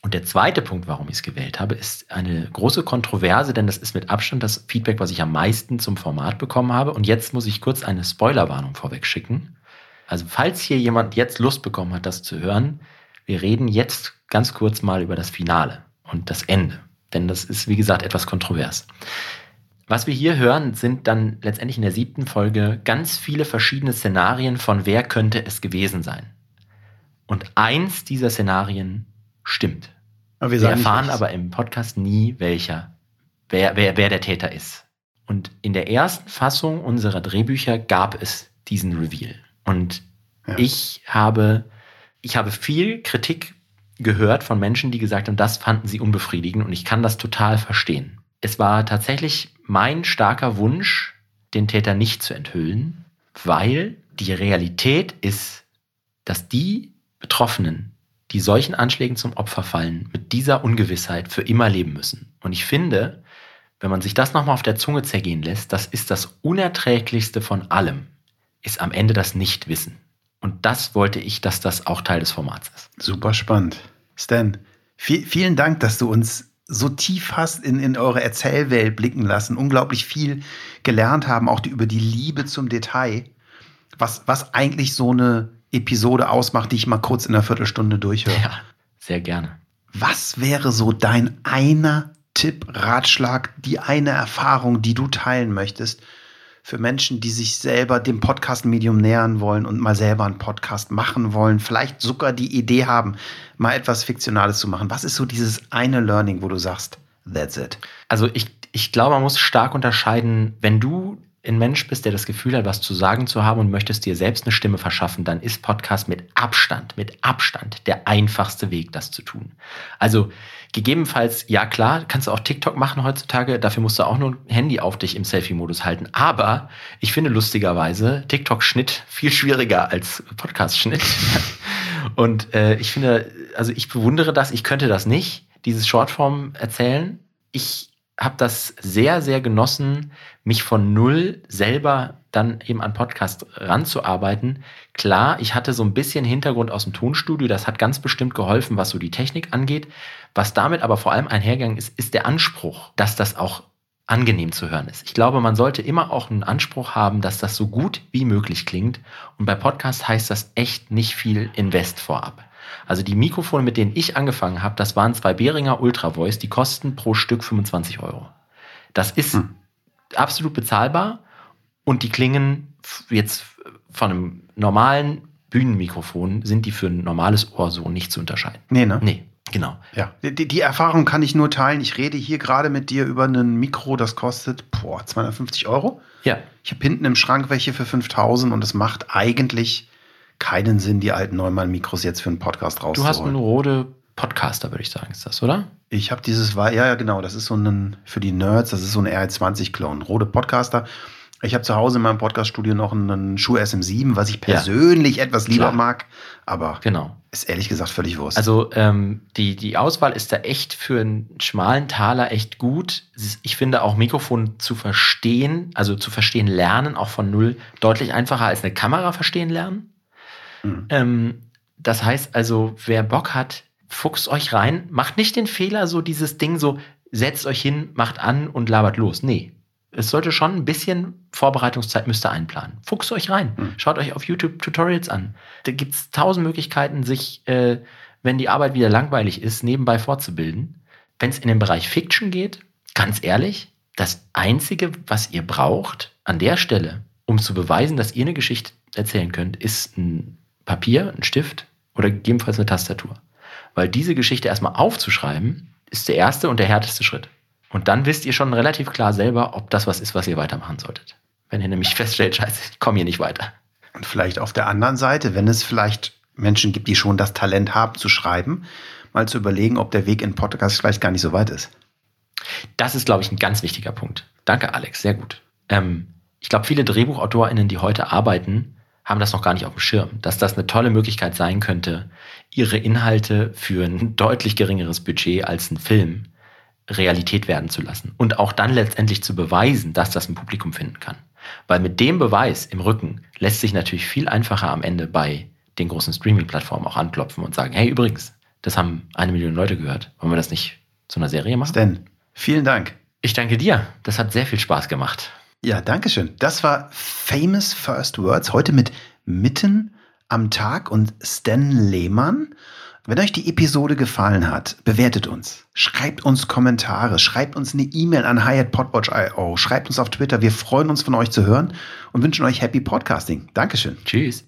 Und der zweite Punkt, warum ich es gewählt habe, ist eine große Kontroverse, denn das ist mit Abstand das Feedback, was ich am meisten zum Format bekommen habe. Und jetzt muss ich kurz eine Spoilerwarnung vorweg schicken. Also falls hier jemand jetzt Lust bekommen hat, das zu hören, wir reden jetzt ganz kurz mal über das Finale und das Ende. Denn das ist, wie gesagt, etwas kontrovers. Was wir hier hören, sind dann letztendlich in der siebten Folge ganz viele verschiedene Szenarien von wer könnte es gewesen sein. Und eins dieser Szenarien stimmt. Aber wir, wir erfahren aber im Podcast nie, welcher, wer, wer, wer der Täter ist. Und in der ersten Fassung unserer Drehbücher gab es diesen Reveal. Und ja. ich habe, ich habe viel Kritik gehört von Menschen, die gesagt haben, das fanden sie unbefriedigend und ich kann das total verstehen. Es war tatsächlich mein starker Wunsch, den Täter nicht zu enthüllen, weil die Realität ist, dass die Betroffenen, die solchen Anschlägen zum Opfer fallen, mit dieser Ungewissheit für immer leben müssen. Und ich finde, wenn man sich das nochmal auf der Zunge zergehen lässt, das ist das Unerträglichste von allem, ist am Ende das Nichtwissen. Und das wollte ich, dass das auch Teil des Formats ist. Super spannend. Stan, viel, vielen Dank, dass du uns so tief hast in, in eure Erzählwelt blicken lassen, unglaublich viel gelernt haben, auch die, über die Liebe zum Detail, was, was eigentlich so eine Episode ausmacht, die ich mal kurz in einer Viertelstunde durchhöre. Ja, sehr gerne. Was wäre so dein einer Tipp, Ratschlag, die eine Erfahrung, die du teilen möchtest, für Menschen, die sich selber dem Podcast-Medium nähern wollen und mal selber einen Podcast machen wollen, vielleicht sogar die Idee haben, mal etwas Fiktionales zu machen. Was ist so dieses eine Learning, wo du sagst, that's it? Also ich, ich glaube, man muss stark unterscheiden, wenn du ein Mensch bist, der das Gefühl hat, was zu sagen zu haben und möchtest dir selbst eine Stimme verschaffen, dann ist Podcast mit Abstand, mit Abstand der einfachste Weg, das zu tun. Also Gegebenenfalls, ja klar, kannst du auch TikTok machen heutzutage. Dafür musst du auch nur ein Handy auf dich im Selfie-Modus halten. Aber ich finde lustigerweise TikTok-Schnitt viel schwieriger als Podcast-Schnitt. Und äh, ich finde, also ich bewundere das. Ich könnte das nicht, dieses Shortform erzählen. Ich habe das sehr, sehr genossen, mich von null selber dann eben an Podcast ranzuarbeiten. Klar, ich hatte so ein bisschen Hintergrund aus dem Tonstudio, das hat ganz bestimmt geholfen, was so die Technik angeht. Was damit aber vor allem einhergegangen ist, ist der Anspruch, dass das auch angenehm zu hören ist. Ich glaube, man sollte immer auch einen Anspruch haben, dass das so gut wie möglich klingt. Und bei Podcast heißt das echt nicht viel Invest vorab. Also die Mikrofone, mit denen ich angefangen habe, das waren zwei Behringer Ultra Voice, die kosten pro Stück 25 Euro. Das ist hm. absolut bezahlbar und die klingen jetzt von einem normalen Bühnenmikrofon sind die für ein normales Ohr so nicht zu unterscheiden. Nee, ne? Nee. Genau. Ja, die, die, Erfahrung kann ich nur teilen. Ich rede hier gerade mit dir über ein Mikro, das kostet boah, 250 Euro. Ja. Ich habe hinten im Schrank welche für 5000 und es macht eigentlich keinen Sinn, die alten Neumann-Mikros jetzt für einen Podcast rauszuholen. Du hast einen Rode Podcaster, würde ich sagen, ist das, oder? Ich habe dieses, ja, ja, genau, das ist so ein, für die Nerds, das ist so ein R20-Clone. Rode Podcaster. Ich habe zu Hause in meinem Podcaststudio noch einen Schuh SM7, was ich persönlich ja. etwas lieber Klar. mag, aber genau. ist ehrlich gesagt völlig Wurst. Also ähm, die, die Auswahl ist da echt für einen schmalen Taler echt gut. Ich finde auch Mikrofon zu verstehen, also zu verstehen lernen, auch von null, deutlich einfacher als eine Kamera verstehen lernen. Mhm. Ähm, das heißt also, wer Bock hat, fuchst euch rein, macht nicht den Fehler, so dieses Ding so, setzt euch hin, macht an und labert los. Nee, es sollte schon ein bisschen Vorbereitungszeit müsste einplanen. Fuchst euch rein. Mhm. Schaut euch auf YouTube Tutorials an. Da gibt es tausend Möglichkeiten, sich, äh, wenn die Arbeit wieder langweilig ist, nebenbei fortzubilden. Wenn es in den Bereich Fiction geht, ganz ehrlich, das Einzige, was ihr braucht an der Stelle, um zu beweisen, dass ihr eine Geschichte erzählen könnt, ist ein Papier, ein Stift oder gegebenenfalls eine Tastatur. Weil diese Geschichte erstmal aufzuschreiben, ist der erste und der härteste Schritt. Und dann wisst ihr schon relativ klar selber, ob das was ist, was ihr weitermachen solltet. Wenn ihr nämlich feststellt, scheiße, ich komme hier nicht weiter. Und vielleicht auf der anderen Seite, wenn es vielleicht Menschen gibt, die schon das Talent haben zu schreiben, mal zu überlegen, ob der Weg in Podcast vielleicht gar nicht so weit ist. Das ist, glaube ich, ein ganz wichtiger Punkt. Danke, Alex, sehr gut. Ähm, ich glaube, viele DrehbuchautorInnen, die heute arbeiten, haben das noch gar nicht auf dem Schirm, dass das eine tolle Möglichkeit sein könnte, ihre Inhalte für ein deutlich geringeres Budget als ein Film Realität werden zu lassen und auch dann letztendlich zu beweisen, dass das ein Publikum finden kann. Weil mit dem Beweis im Rücken lässt sich natürlich viel einfacher am Ende bei den großen Streaming-Plattformen auch anklopfen und sagen, hey, übrigens, das haben eine Million Leute gehört. Wollen wir das nicht zu einer Serie machen? Stan, vielen Dank. Ich danke dir. Das hat sehr viel Spaß gemacht. Ja, danke schön. Das war Famous First Words. Heute mit Mitten am Tag und Stan Lehmann. Wenn euch die Episode gefallen hat, bewertet uns. Schreibt uns Kommentare. Schreibt uns eine E-Mail an hi@podwatch.io. Schreibt uns auf Twitter. Wir freuen uns von euch zu hören und wünschen euch Happy Podcasting. Dankeschön. Tschüss.